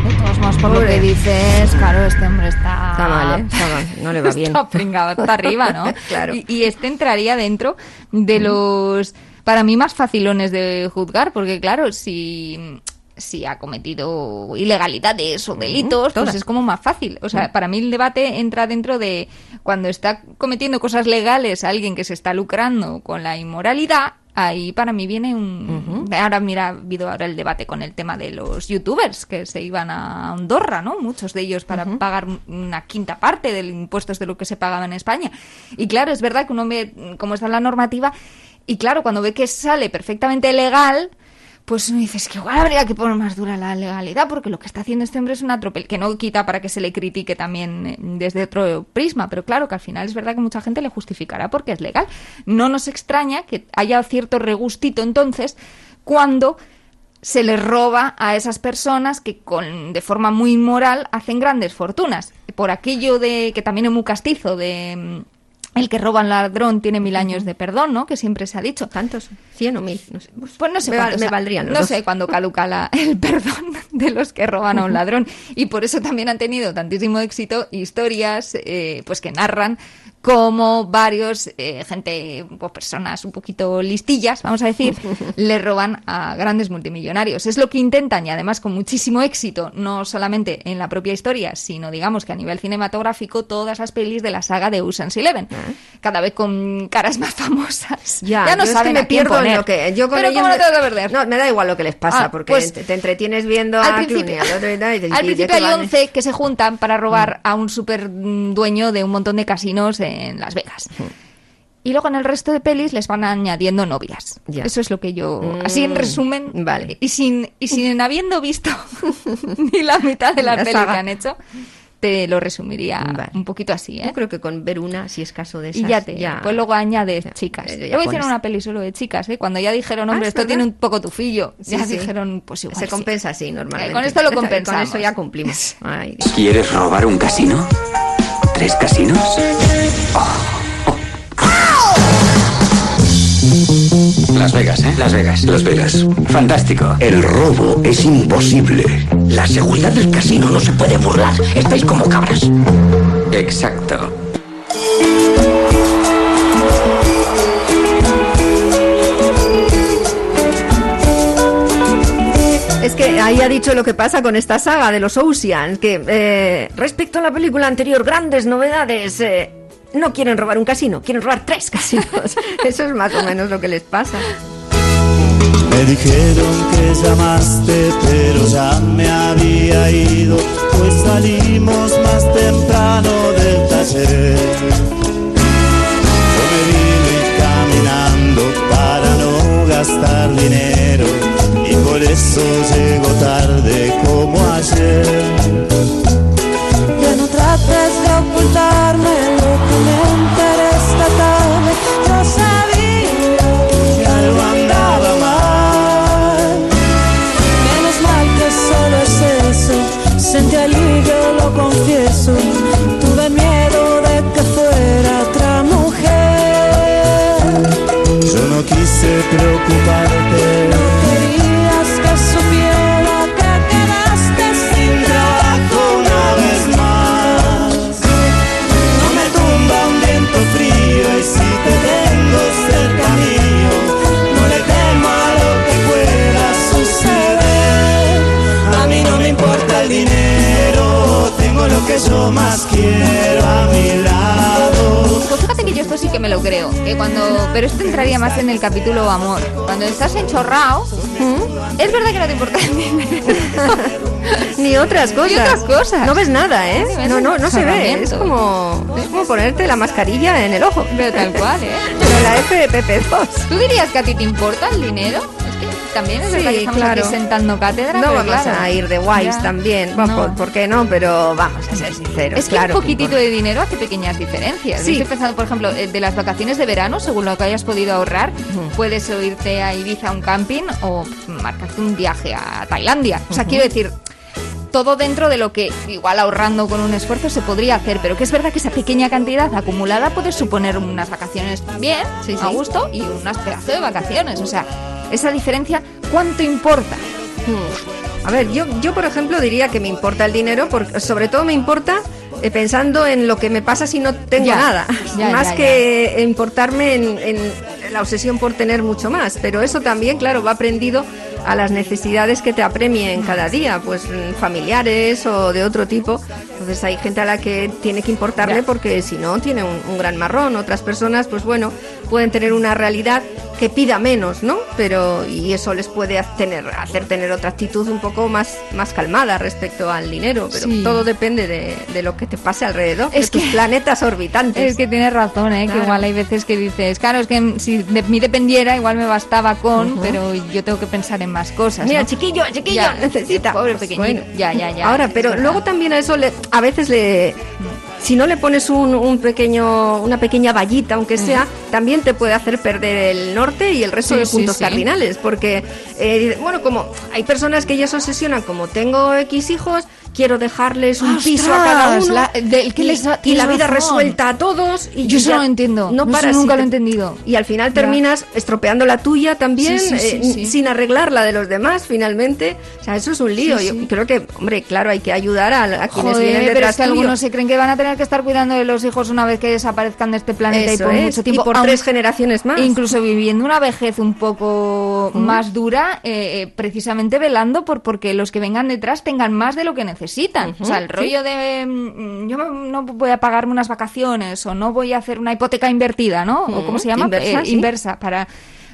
De todos modos, por lo que dices, claro, este hombre está... Está mal, ¿eh? Está mal. No le va <laughs> bien. Está pringado, está arriba, ¿no? <laughs> Claro. Y, y este entraría dentro de los, para mí, más facilones de juzgar, porque claro, si si ha cometido ilegalidades o delitos, pues es como más fácil. O sea, para mí el debate entra dentro de cuando está cometiendo cosas legales alguien que se está lucrando con la inmoralidad, ahí para mí viene un... Ahora mira, ha habido ahora el debate con el tema de los youtubers que se iban a Andorra, ¿no? Muchos de ellos para pagar una quinta parte del impuestos de lo que se pagaba en España. Y claro, es verdad que uno ve cómo está la normativa y claro, cuando ve que sale perfectamente legal, pues uno dice, es que igual habría que poner más dura la legalidad, porque lo que está haciendo este hombre es un atropel, que no quita para que se le critique también eh, desde otro prisma, pero claro que al final es verdad que mucha gente le justificará porque es legal. No nos extraña que haya cierto regustito entonces cuando se les roba a esas personas que con, de forma muy inmoral hacen grandes fortunas. Por aquello de que también es muy castizo de mm, el que roba al ladrón tiene mil años de perdón, ¿no? Que siempre se ha dicho. ¿Tantos? ¿Cien o mil? No sé. Pues no sé Me, cuántos me valdrían los No dos. sé cuándo caduca la- <laughs> el perdón de los que roban a un <laughs> ladrón. Y por eso también han tenido tantísimo éxito historias eh, pues que narran cómo varios, eh, gente, pues personas un poquito listillas, vamos a decir, <laughs> le roban a grandes multimillonarios. Es lo que intentan y además con muchísimo éxito, no solamente en la propia historia, sino digamos que a nivel cinematográfico, todas las pelis de la saga de Ocean's Eleven. Cada vez con caras más famosas. <laughs> Ya, no yo es que saben me pierdo en lo que yo con Pero ellos ¿cómo no me- te vas a perder? No, me da igual lo que les pasa Ah, porque pues, te, te entretienes viendo al a principio, al otro y tal, y dices, al ¿y de principio hay van? 11 que se juntan para robar a un super mm, dueño de un montón de casinos en Las Vegas. Y luego en el resto de pelis les van añadiendo novias. Eso es lo que yo... Así en Mm, resumen. Vale. Y sin, y sin habiendo visto <laughs> ni la mitad de las La pelis saga. que han hecho, te lo resumiría un poquito así, ¿eh? Yo creo que con ver una, si es caso de esas, Y ya te, pues luego añades chicas. ya Luego hicieron pones- una peli solo de chicas, ¿eh? Cuando ya dijeron, hombre, Ah, ¿es esto verdad? tiene un poco tufillo. Sí, ya sí. dijeron, pues igual Se sí. compensa así normalmente. Eh, con esto lo <laughs> Con compensamos. eso ya cumplimos. Ay. ¿Quieres robar un casino? ¿Tres casinos? Las Vegas, ¿eh? Las Vegas. Las Vegas. Fantástico. El robo es imposible. La seguridad del casino no se puede burlar. Estáis como cabras. Exacto. Es que ahí ha dicho lo que pasa con esta saga de los Oceans, que eh, respecto a la película anterior, grandes novedades. eh, no quieren robar un casino, quieren robar tres casinos. <laughs> Eso es más o menos lo que les pasa. Me dijeron que llamaste, pero ya me había ido, pues salimos más temprano del taller. Yo me vine caminando para no gastar dinero y por eso llego tarde como ayer. Ya no trates de ocultarme lo que me pero esto entraría más en el capítulo amor. Cuando estás enchorrado, es verdad que no te importa. Ni otras cosas. Ni otras cosas. No ves nada, ¿eh? Sí, No, no, no se ve. Es como, es como ponerte la mascarilla en el ojo. Pero tal cual, ¿eh? Pero la FPP2. ¿Tú dirías que a ti te importa el dinero? También es verdad Sí, que estamos claro. aquí sentando cátedra. No vamos claro, a ir de guays ya. también. No. por, ¿por qué no? Pero vamos a ser sinceros. Es que claro un poquitito de dinero hace pequeñas diferencias. Sí. Estoy pensando, por ejemplo, eh, de las vacaciones de verano, según lo que hayas podido ahorrar, puedes irte a Ibiza a un camping o marcarte un viaje a Tailandia. O sea, quiero decir, todo dentro de lo que igual ahorrando con un esfuerzo se podría hacer, pero que es verdad que esa pequeña cantidad acumulada puede suponer unas vacaciones bien, Sí, a sí. gusto, y unas pedazo de vacaciones. O sea, esa diferencia, ¿cuánto importa? Hmm. A ver, yo, yo por ejemplo diría que me importa el dinero, porque sobre todo me importa eh, pensando en lo que me pasa si no tengo Ya, nada, <laughs> ya, más ya, que importarme en, en la obsesión por tener mucho más. Pero eso también, claro, va aprendido a las necesidades que te apremien cada día, pues mm, familiares o de otro tipo. Entonces hay gente a la que tiene que importarle Ya. porque si no tiene un, un gran marrón. Otras personas, pues bueno, pueden tener una realidad que pida menos, ¿no? Pero y eso les puede tener, hacer tener otra actitud un poco más, más calmada respecto al dinero. Pero Sí. todo depende de, de lo que te pase alrededor, Es de tus que- planetas orbitantes. Es que tienes razón, ¿eh? Claro. que igual hay veces que dices, claro, es que si de mí dependiera, igual me bastaba con, pero yo tengo que pensar en más cosas. Mira, ¿no? chiquillo, chiquillo, Ya, necesita. Pobre pequeñito. bueno. Ya, ya, ya. Ahora, pero luego también a eso le, a veces le, si no le pones un, un pequeño, una pequeña vallita, aunque sea, también te puede hacer perder el norte y el resto Sí, de puntos sí. cardinales, porque eh, bueno, como hay personas que ya se obsesionan, como tengo X hijos, quiero dejarles un piso a cada ¡Ostras! uno La- del que y, les- y la vida razón. resuelta a todos y Yo eso ya no lo entiendo. No No, eso y nunca lo he te- entendido. Y al final Ya. terminas estropeando la tuya también, Sí, sí, sí, eh, sin arreglar la de los demás, finalmente. O sea, eso es un lío. Yo creo que, hombre, claro, hay que ayudar a, a quienes Joder, vienen pero detrás es que tuyo. algunos se creen que van a tener que estar cuidando de los hijos una vez que desaparezcan de este planeta Eso y por es, mucho y tiempo. por aun- tres generaciones más. Incluso viviendo una vejez un poco Mm. más dura, eh, eh, precisamente velando por porque los que vengan detrás tengan más de lo que necesitan. Ujú, o sea, el sí. rollo de mm, yo no voy a pagarme unas vacaciones o no voy a hacer una hipoteca invertida, ¿no? O Mm, cómo se llama, inversa, Eh, sí. inversa para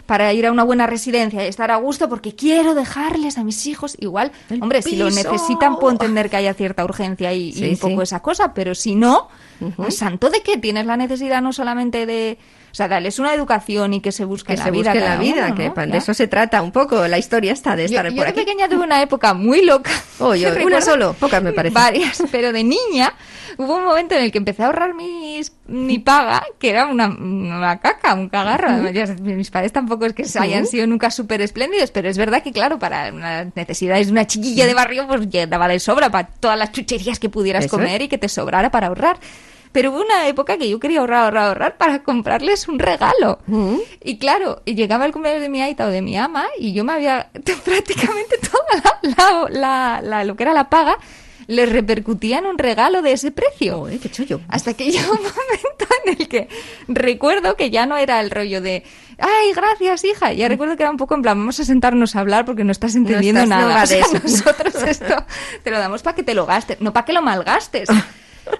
para ir a una buena residencia y estar a gusto porque quiero dejarles a mis hijos igual. Hombre, si lo necesitan puedo entender que haya cierta urgencia y, y un poco esa cosa, pero si no, Ujú. ¿santo de qué? Tienes la necesidad no solamente de O sea, darles una educación y que se busque Que la se vida. busque la vida, uno, que de eso se trata un poco la historia esta de Yo, estar yo por de aquí. pequeña tuve una época muy loca. <laughs> Oye, <laughs> Que una solo, pocas me parece. Varias, pero de niña hubo un momento en el que empecé a ahorrar mis, mi paga, que era una, una caca, un cagarro. Mis padres tampoco es que hayan sido nunca súper espléndidos, pero es verdad que, claro, para las necesidades de una chiquilla de barrio, pues ya daba de sobra para todas las chucherías que pudieras Eso comer es. y que te sobrara para ahorrar. Pero hubo una época que yo quería ahorrar, ahorrar, ahorrar para comprarles un regalo. Y claro, y llegaba el cumpleaños de mi aita o de mi ama y yo me había <laughs> prácticamente toda la, la- la- la- lo que era la paga les repercutía en un regalo de ese precio. qué chollo. Hasta que <laughs> llegó un momento en el que recuerdo que ya no era el rollo de ay, gracias, hija. Ya recuerdo que era un poco en plan, vamos a sentarnos a hablar porque no estás entendiendo estás- nada. <laughs> O sea, de eso. nosotros esto te lo damos para que te lo gastes, no para que lo malgastes.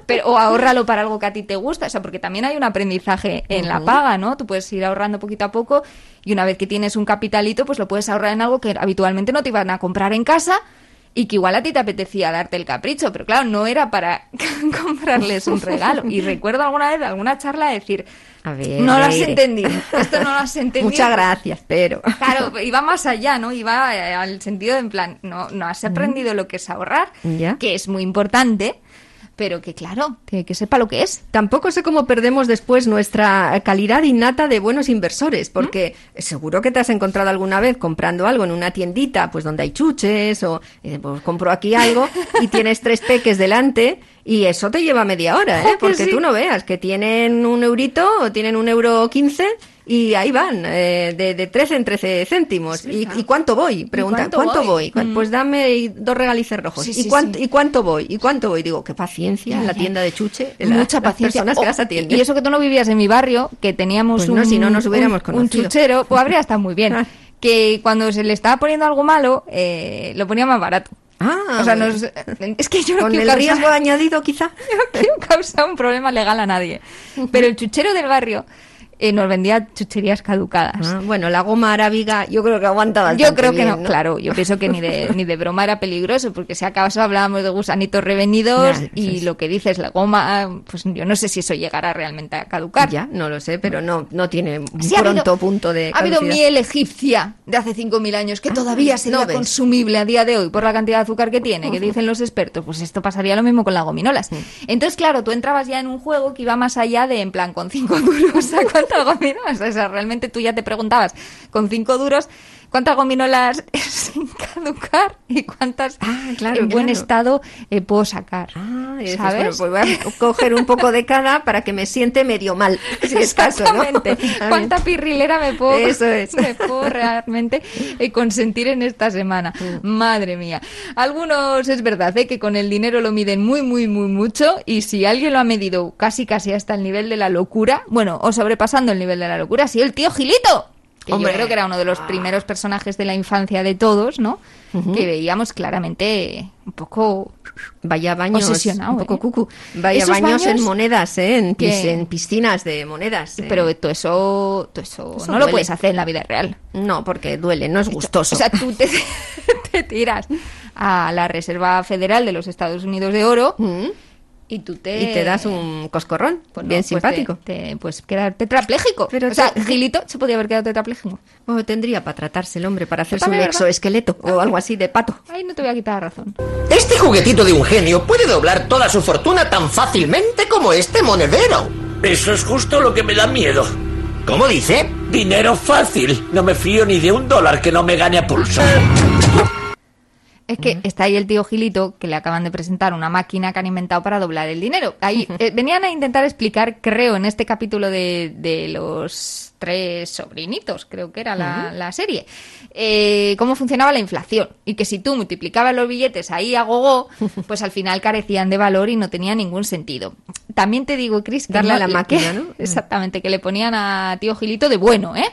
Pero, o ahórralo para algo que a ti te gusta, o sea, porque también hay un aprendizaje en la paga, ¿no? Tú puedes ir ahorrando poquito a poco y una vez que tienes un capitalito, pues lo puedes ahorrar en algo que habitualmente no te iban a comprar en casa y que igual a ti te apetecía darte el capricho, pero claro, no era para <laughs> comprarles un regalo. Y recuerdo alguna vez, alguna charla decir, A ver, no lo has entendido, esto no lo has <laughs> entendido. Muchas gracias, pero... Claro, iba más allá, ¿no? Iba eh, al sentido de en plan, no, no has aprendido lo que es ahorrar, Ya. que es muy importante, pero que claro, que, que sepa lo que es. Tampoco sé cómo perdemos después nuestra calidad innata de buenos inversores, porque seguro que te has encontrado alguna vez comprando algo en una tiendita, pues donde hay chuches, o eh, pues compro aquí algo y <laughs> tienes tres peques delante y eso te lleva media hora, ¿eh? Porque sí. tú no veas que tienen un eurito o tienen un euro quince y ahí van, eh, de, de 13 en 13 céntimos. ¿Y, y cuánto voy? Preguntan, cuánto ¿cuánto, voy? Mm. Pues dame dos regalices rojos. Sí, ¿Y, cuánto. ¿Y cuánto voy? ¿Y cuánto voy? Digo, qué paciencia en la tienda de chuche. la- Mucha las paciencia. que Oh, las atienden. y eso que tú no vivías en mi barrio, que teníamos Pues un, no, si no nos hubiéramos un- un, conocido. chuchero, pues habría estado muy bien. <laughs> Ah. Que cuando se le estaba poniendo algo malo, eh, lo ponía más barato. Ah, o sea, nos- es que yo no Con quiero el causar- riesgo añadido, quizá. <laughs> yo no quiero causar un problema legal a nadie. Pero el chuchero del barrio eh, nos vendía chucherías caducadas. Ah, bueno, la goma arábiga yo creo que aguanta bastante Yo creo que bien, no, claro, yo pienso que ni de, <laughs> ni de broma era peligroso, porque si acaso hablábamos de gusanitos revenidos y lo que dices, la goma, pues yo no sé si eso llegará realmente a caducar. Ya, no lo sé, pero no, no tiene un Sí, ha pronto habido- punto de Ha habido caducidad. miel egipcia de hace 5.000 años que todavía sería ¿no consumible a día de hoy por la cantidad de azúcar que tiene, que dicen los expertos. Pues esto pasaría lo mismo con las gominolas. Entonces, claro, tú entrabas ya en un juego que iba más allá de, en plan, con 5 <laughs> duros, ¿a <laughs> O sea, realmente tú ya te preguntabas, con 5 duros, ¿cuántas gominolas <laughs> sin caducar y cuántas claro, en buen claro. estado eh, puedo sacar? Ah, y dices, ¿Sabes? bueno, pues voy a coger un poco de cada para que me siente medio mal, <laughs> si es caso, ¿no? <laughs> ¿Cuánta pirrilera me puedo, Eso es. me puedo realmente eh, consentir en esta semana? Madre mía. Algunos es verdad ¿eh? que con el dinero lo miden muy, muy, muy mucho y si alguien lo ha medido casi, casi hasta el nivel de la locura, bueno, o sobrepasando el nivel de la locura, ha sido el tío Gilito. Que Hombre. yo creo que era uno de los primeros personajes de la infancia de todos, ¿no? Que veíamos claramente un poco Vaya baños, obsesionado. un poco ¿eh? cucu. Vaya baños, en monedas, ¿eh? En, pis- que- en piscinas de monedas. ¿eh? Pero todo eso, todo eso, Eso no lo puedes hacer en la vida real. No, porque duele, no es gustoso. O sea, tú te, <laughs> te tiras a la Reserva Federal de los Estados Unidos de Oro y tú te... y te das un coscorrón, Pues no, bien pues simpático. Te, te puedes quedar tetrapléjico. o sea, Gilito se podía haber quedado tetrapléjico. Bueno, tendría para tratarse el hombre, para hacerse un exoesqueleto o algo así de pato. Ay, no te voy a quitar la razón. Este juguetito de un genio puede doblar toda su fortuna tan fácilmente como este monedero. Eso es justo lo que me da miedo. ¿Cómo dice? Dinero fácil. No me fío ni de un dólar que no me gane a pulso. <laughs> Es que está ahí el tío Gilito, que le acaban de presentar una máquina que han inventado para doblar el dinero. Ahí eh, venían a intentar explicar, creo, en este capítulo de, de los tres sobrinitos, creo que era la, la serie, eh, cómo funcionaba la inflación. Y que si tú multiplicabas los billetes ahí a gogo, <laughs> pues al final carecían de valor y no tenía ningún sentido. También te digo, Cris, que Darle a la máquina, que- <laughs> ¿no? Exactamente, que le ponían a tío Gilito de bueno, ¿eh?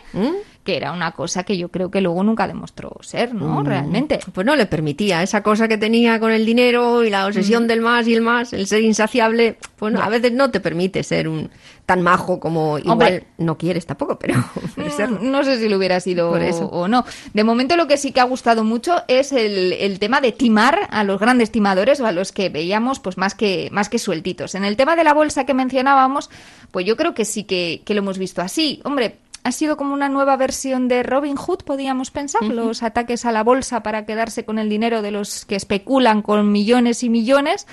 Que era una cosa que yo creo que luego nunca demostró ser, ¿no? Mm. Realmente. Pues no le permitía esa cosa que tenía con el dinero y la obsesión Mm. del más y el más, el ser insaciable, pues no, a veces no te permite ser un tan majo como igual Hombre. no quieres tampoco, pero. <laughs> Mm, No sé si lo hubiera sido Por eso. o no. De momento lo que sí que ha gustado mucho es el, el tema de timar a los grandes timadores o a los que veíamos pues más que, más que sueltitos. En el tema de la bolsa que mencionábamos, pues yo creo que sí que, que lo hemos visto así. Hombre, ha sido como una nueva versión de Robin Hood, podríamos pensar, los ataques a la bolsa para quedarse con el dinero de los que especulan con millones y millones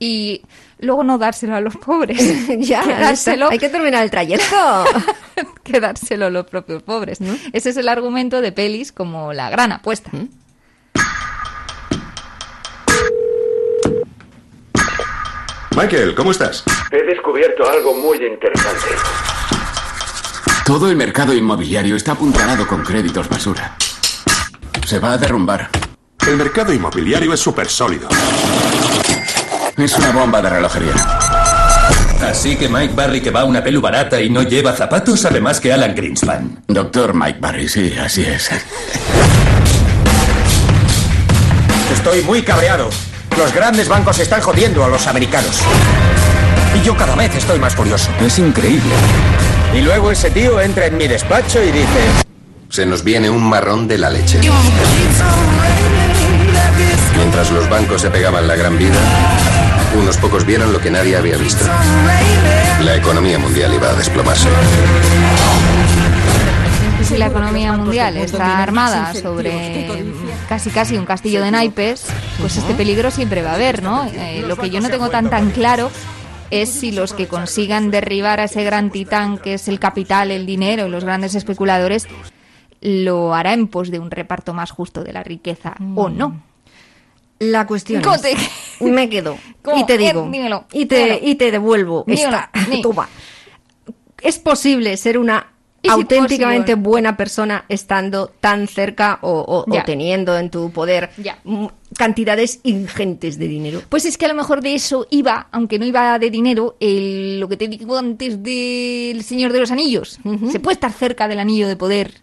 y luego no dárselo a los pobres. <laughs> ya, quedárselo, hay que terminar el trayecto. <laughs> quedárselo a los propios pobres. Ese es el argumento de pelis como La Gran Apuesta. Michael, ¿cómo estás? He descubierto algo muy interesante. Todo el mercado inmobiliario está apuntalado con créditos basura. Se va a derrumbar. El mercado inmobiliario es súper sólido. Es una bomba de relojería. Así que Mike Barry que va a una pelu barata y no lleva zapatos sabe más que Alan Greenspan. Doctor Mike Barry, sí, así es. Estoy muy cabreado. Los grandes bancos están jodiendo a los americanos. Y yo cada vez estoy más furioso. Es increíble. Y luego ese tío entra en mi despacho y dice... Se nos viene un marrón de la leche. Mientras los bancos se pegaban la gran vida, unos pocos vieron lo que nadie había visto. La economía mundial iba a desplomarse. Si la economía mundial está armada sobre casi casi un castillo de naipes, pues este peligro siempre va a haber, ¿no? Eh, lo que yo no tengo tan tan claro es si los que consigan derribar a ese gran titán que es el capital, el dinero y los grandes especuladores lo hará en pos de un reparto más justo de la riqueza o no. La cuestión ¿Cómo es, me quedo <laughs> ¿Cómo? y te Eh, digo dímelo, y te dímelo. y te devuelvo Dímelo, esta toma. Es posible ser una Auténticamente buena persona estando tan cerca o, o- o Ya. teniendo en tu poder Ya. cantidades ingentes de dinero. Pues es que a lo mejor de eso iba, aunque no iba de dinero, el- lo que te digo antes del Señor de los Anillos. Se puede estar cerca del anillo de poder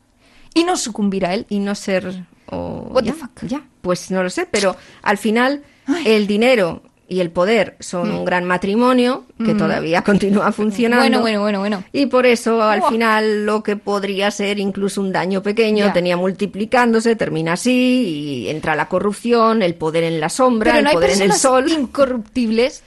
y no sucumbir a él. y no ser What the fuck? ya, pues no lo sé, pero al final el dinero y el poder son Mm. un gran matrimonio que Mm. todavía <laughs> continúa funcionando. Bueno, bueno, bueno, bueno. Y por eso al final lo que podría ser incluso un daño pequeño tenía multiplicándose, termina así y entra la corrupción, el poder en la sombra, Pero el no hay poder en el sol. incorruptibles.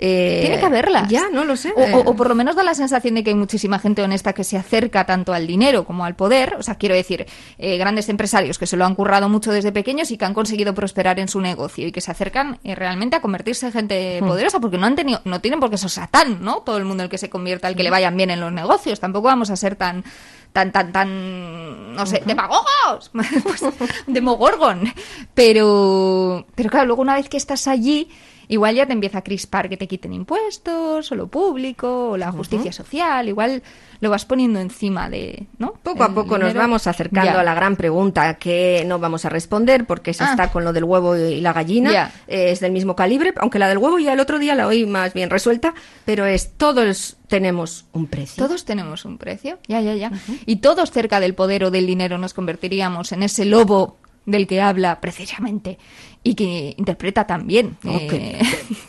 Eh, Tiene que haberlas. Ya, no lo sé. O, o- o por lo menos da la sensación de que hay muchísima gente honesta que se acerca tanto al dinero como al poder. O sea, quiero decir, eh, grandes empresarios que se lo han currado mucho desde pequeños y que han conseguido prosperar en su negocio y que se acercan eh, realmente a convertirse en gente Hmm. poderosa porque no han tenido, no tienen por qué ser satán, ¿no? Todo el mundo el que se convierta, el que le vayan bien en los negocios. Tampoco vamos a ser tan tan, tan, tan, no sé, demagogos, <laughs> pues, demogorgon. Pero, pero claro, luego una vez que estás allí, igual ya te empieza a crispar que te quiten impuestos, o lo público, o la justicia social, igual lo vas poniendo encima de, ¿no? Poco a poco nos vamos acercando Ya. a la gran pregunta que no vamos a responder porque se Ah. está con lo del huevo y la gallina. Ya. Eh, Es del mismo calibre, aunque la del huevo ya el otro día la oí más bien resuelta, pero es todos tenemos un precio. Todos tenemos un precio, ya, ya, ya. Y todos cerca del poder o del dinero nos convertiríamos en ese lobo del que habla precisamente y que interpreta también. Eh,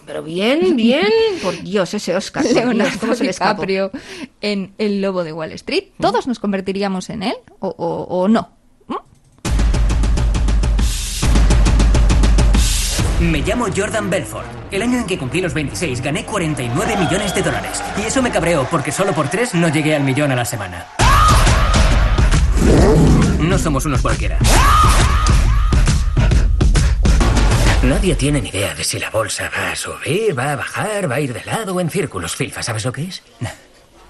Pero bien, bien, por Dios, ese Oscar. Dios, Leonardo ¿cómo se le escapó? DiCaprio en El Lobo de Wall Street. ¿Todos nos convertiríamos en él o, o- o no? Me llamo Jordan Belfort. El año en que cumplí los 26 gané 49 millones de dólares. Y eso me cabreó porque solo por tres no llegué al millón a la semana. No somos unos cualquiera. Nadie tiene ni idea de si la bolsa va a subir, va a bajar, va a ir de lado o en círculos. Filfa, ¿sabes lo que es?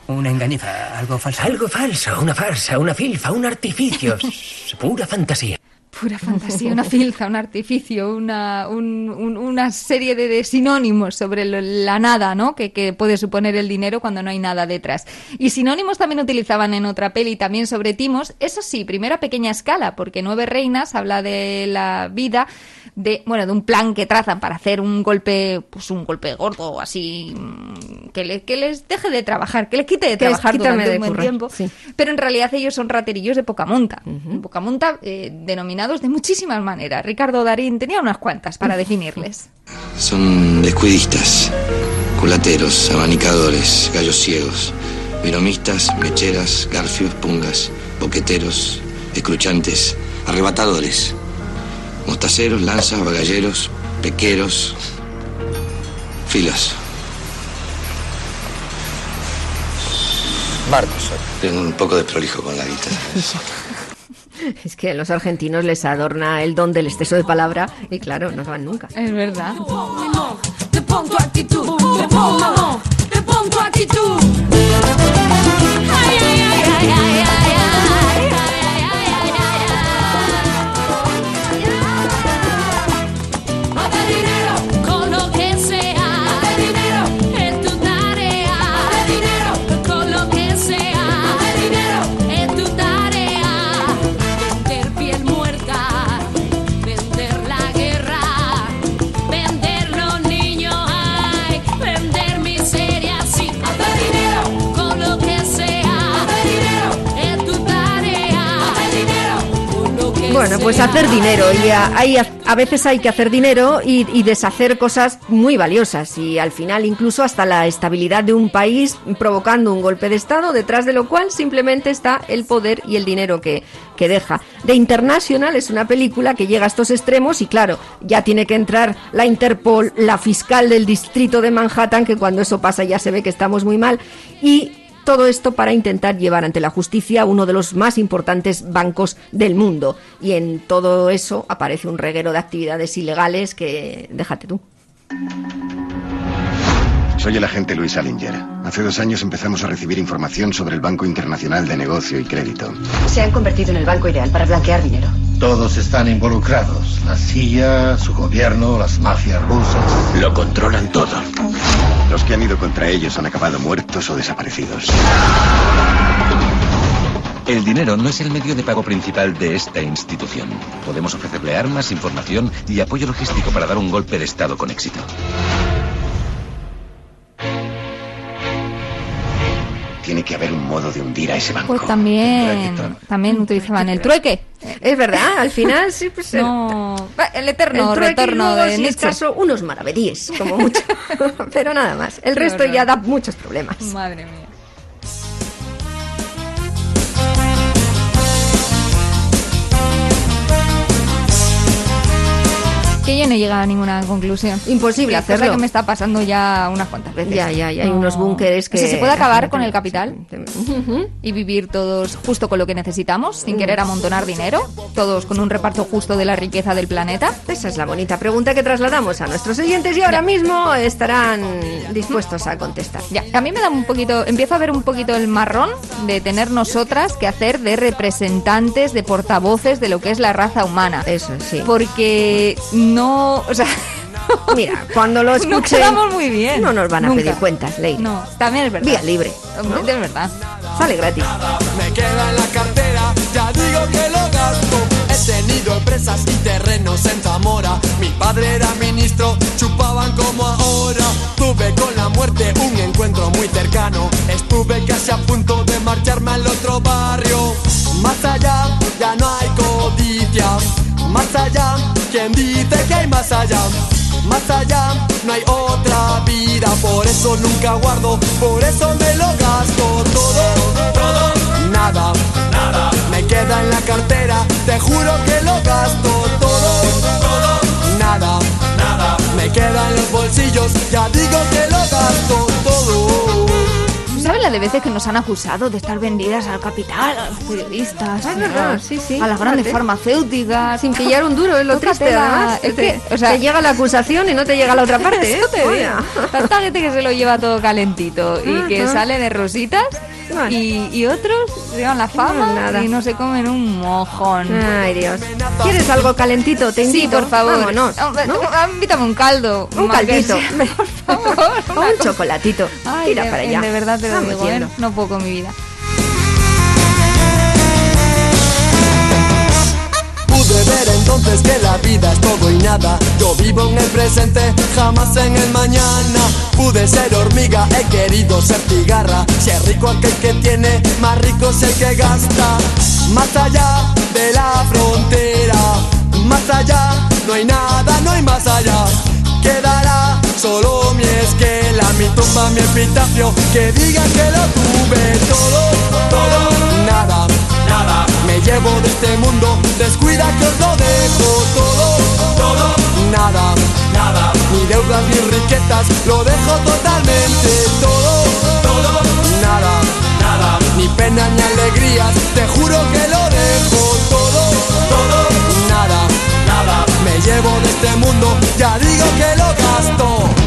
Una engañiza, algo falso. Algo falso, una farsa, una filfa, un artificio. <laughs> Pura fantasía. Pura fantasía, una filza, un artificio, una, un- un- una serie de, de sinónimos sobre lo- la nada, ¿no? Que, que puede suponer el dinero cuando no hay nada detrás. Y sinónimos también utilizaban en otra peli, también sobre timos. Eso sí, primero a pequeña escala, porque Nueve Reinas habla de la vida de, bueno, de un plan que trazan para hacer un golpe, pues un golpe gordo o así, mm, que, le- que les deje de trabajar, que les quite de Que trabajar durante de un buen currar, tiempo. sí. Pero en realidad ellos son raterillos de poca monta. Poca monta, eh, denominados de muchísimas maneras. Ricardo Darín tenía unas cuantas para <laughs> definirles. Son descuidistas, culateros, abanicadores, gallos ciegos, viromistas, mecheras, garfios, pungas, boqueteros, escruchantes, arrebatadores, mostaceros, lanzas, bagalleros, pequeros, filas. Marcos. Tengo un poco de prolijo con la guitarra. Es que a los argentinos les adorna el don del exceso de palabra y claro, no van nunca. Es verdad. Te pon tu actitud, te pon mamón, te pon tu actitud. Hacer dinero. Y a, veces hay que hacer dinero y, y deshacer cosas muy valiosas. Y al final incluso hasta la estabilidad de un país provocando un golpe de Estado detrás de lo cual simplemente está el poder y el dinero que, que deja. The International es una película que llega a estos extremos y claro, ya tiene que entrar la Interpol, la fiscal del distrito de Manhattan, que cuando eso pasa ya se ve que estamos muy mal. Y todo esto para intentar llevar ante la justicia uno de los más importantes bancos del mundo. Y en todo eso aparece un reguero de actividades ilegales que... Déjate tú. Soy el agente Luis Allinger. Hace dos años empezamos a recibir información sobre el Banco Internacional de Negocio y Crédito. Se han convertido en el banco ideal para blanquear dinero. Todos están involucrados. La CIA, su gobierno, las mafias rusas. Lo controlan todo. Los que han ido contra ellos han acabado muertos o desaparecidos. El dinero no es el medio de pago principal de esta institución. Podemos ofrecerle armas, información y apoyo logístico para dar un golpe de Estado con éxito. Tiene que haber un modo de hundir a ese banco. Pues también, también utilizaban el trueque. Es verdad, al final sí, pues No, el eterno el retorno luego, de si es Nietzsche. caso, unos maravedíes, como mucho. <laughs> Pero nada más. El Qué resto ya da muchos problemas. Madre mía. Que yo no he llegado a ninguna conclusión. Imposible cosa hacerlo. que me está pasando ya unas cuantas veces. Ya, ya, ya, hay unos búnkeres que- O sea, ¿Se puede acabar con el capital? Y vivir todos justo con lo que necesitamos, sin querer amontonar dinero, todos con un reparto justo de la riqueza del planeta. Esa es la bonita pregunta que trasladamos a nuestros oyentes y ahora mismo estarán dispuestos a contestar. Ya, a mí me da un poquito, empiezo a ver un poquito el marrón de tener nosotras que hacer de representantes, de portavoces de lo que es la raza humana. Eso sí. Porque no, o sea, <laughs> Mira, cuando lo no escuchen quedamos muy bien. no nos van a Nunca. pedir cuentas, Ley. No, también es verdad. Vía libre. Hombre, Es verdad. Sale gratis. Me queda en la cartera, ya digo que lo gasto. He tenido empresas y terrenos en Zamora. Mi padre era ministro, chupaban como ahora. Tuve con la muerte un encuentro muy cercano. Estuve casi a punto de marcharme al otro barrio. Más allá, ya no hay codicia. Más allá, ¿quién dice que hay más allá? Más allá, no hay otra vida. Por eso nunca guardo, por eso me lo gasto todo. Todo, nada, nada. Me queda en la cartera, te juro que lo gasto todo. Todo, nada, nada. Me queda en los bolsillos, ya digo que lo gasto todo. ¿Saben la de veces que nos han acusado de estar vendidas al capital, a los periodistas, Es verdad, sí, sí. a las grandes Fíjate. farmacéuticas? Sin pillar un duro, es lo Tócate triste, la- además. Es que, o sea, te llega la acusación y no te llega la otra <laughs> parte, ¿eh? Eso te digo. Tanta gente que se lo lleva todo calentito y que Ajá. sale de rositas y, y otros llevan la fama nada. y no se comen un mojón. Ay, Dios. ¿Quieres algo calentito? Te Sí, invito. por favor. Vámonos. Hombre, ¿no? Invítame un caldo. Un caldito. sea. <laughs> o un chocolatito. Ay, Tira de, para allá. de verdad te lo digo, ¿eh? No puedo con mi vida. Entonces que la vida es todo y nada. Yo vivo en el presente, jamás en el mañana. Pude ser hormiga, he querido ser cigarra. Si es rico aquel que tiene, más rico es el que gasta. Más allá de la frontera, más allá, no hay nada, no hay más allá. Quedará solo mi esquela, mi tumba, mi epitafio, que digan que lo tuve todo, todo, nada, nada me llevo de este mundo. Descuida que os lo dejo todo, todo, nada, nada. Ni deudas ni riquezas, lo dejo totalmente todo, todo, nada, nada. Ni penas ni alegrías, te juro que lo dejo todo, todo, nada, nada. Me llevo de este mundo, ya digo que lo gasto.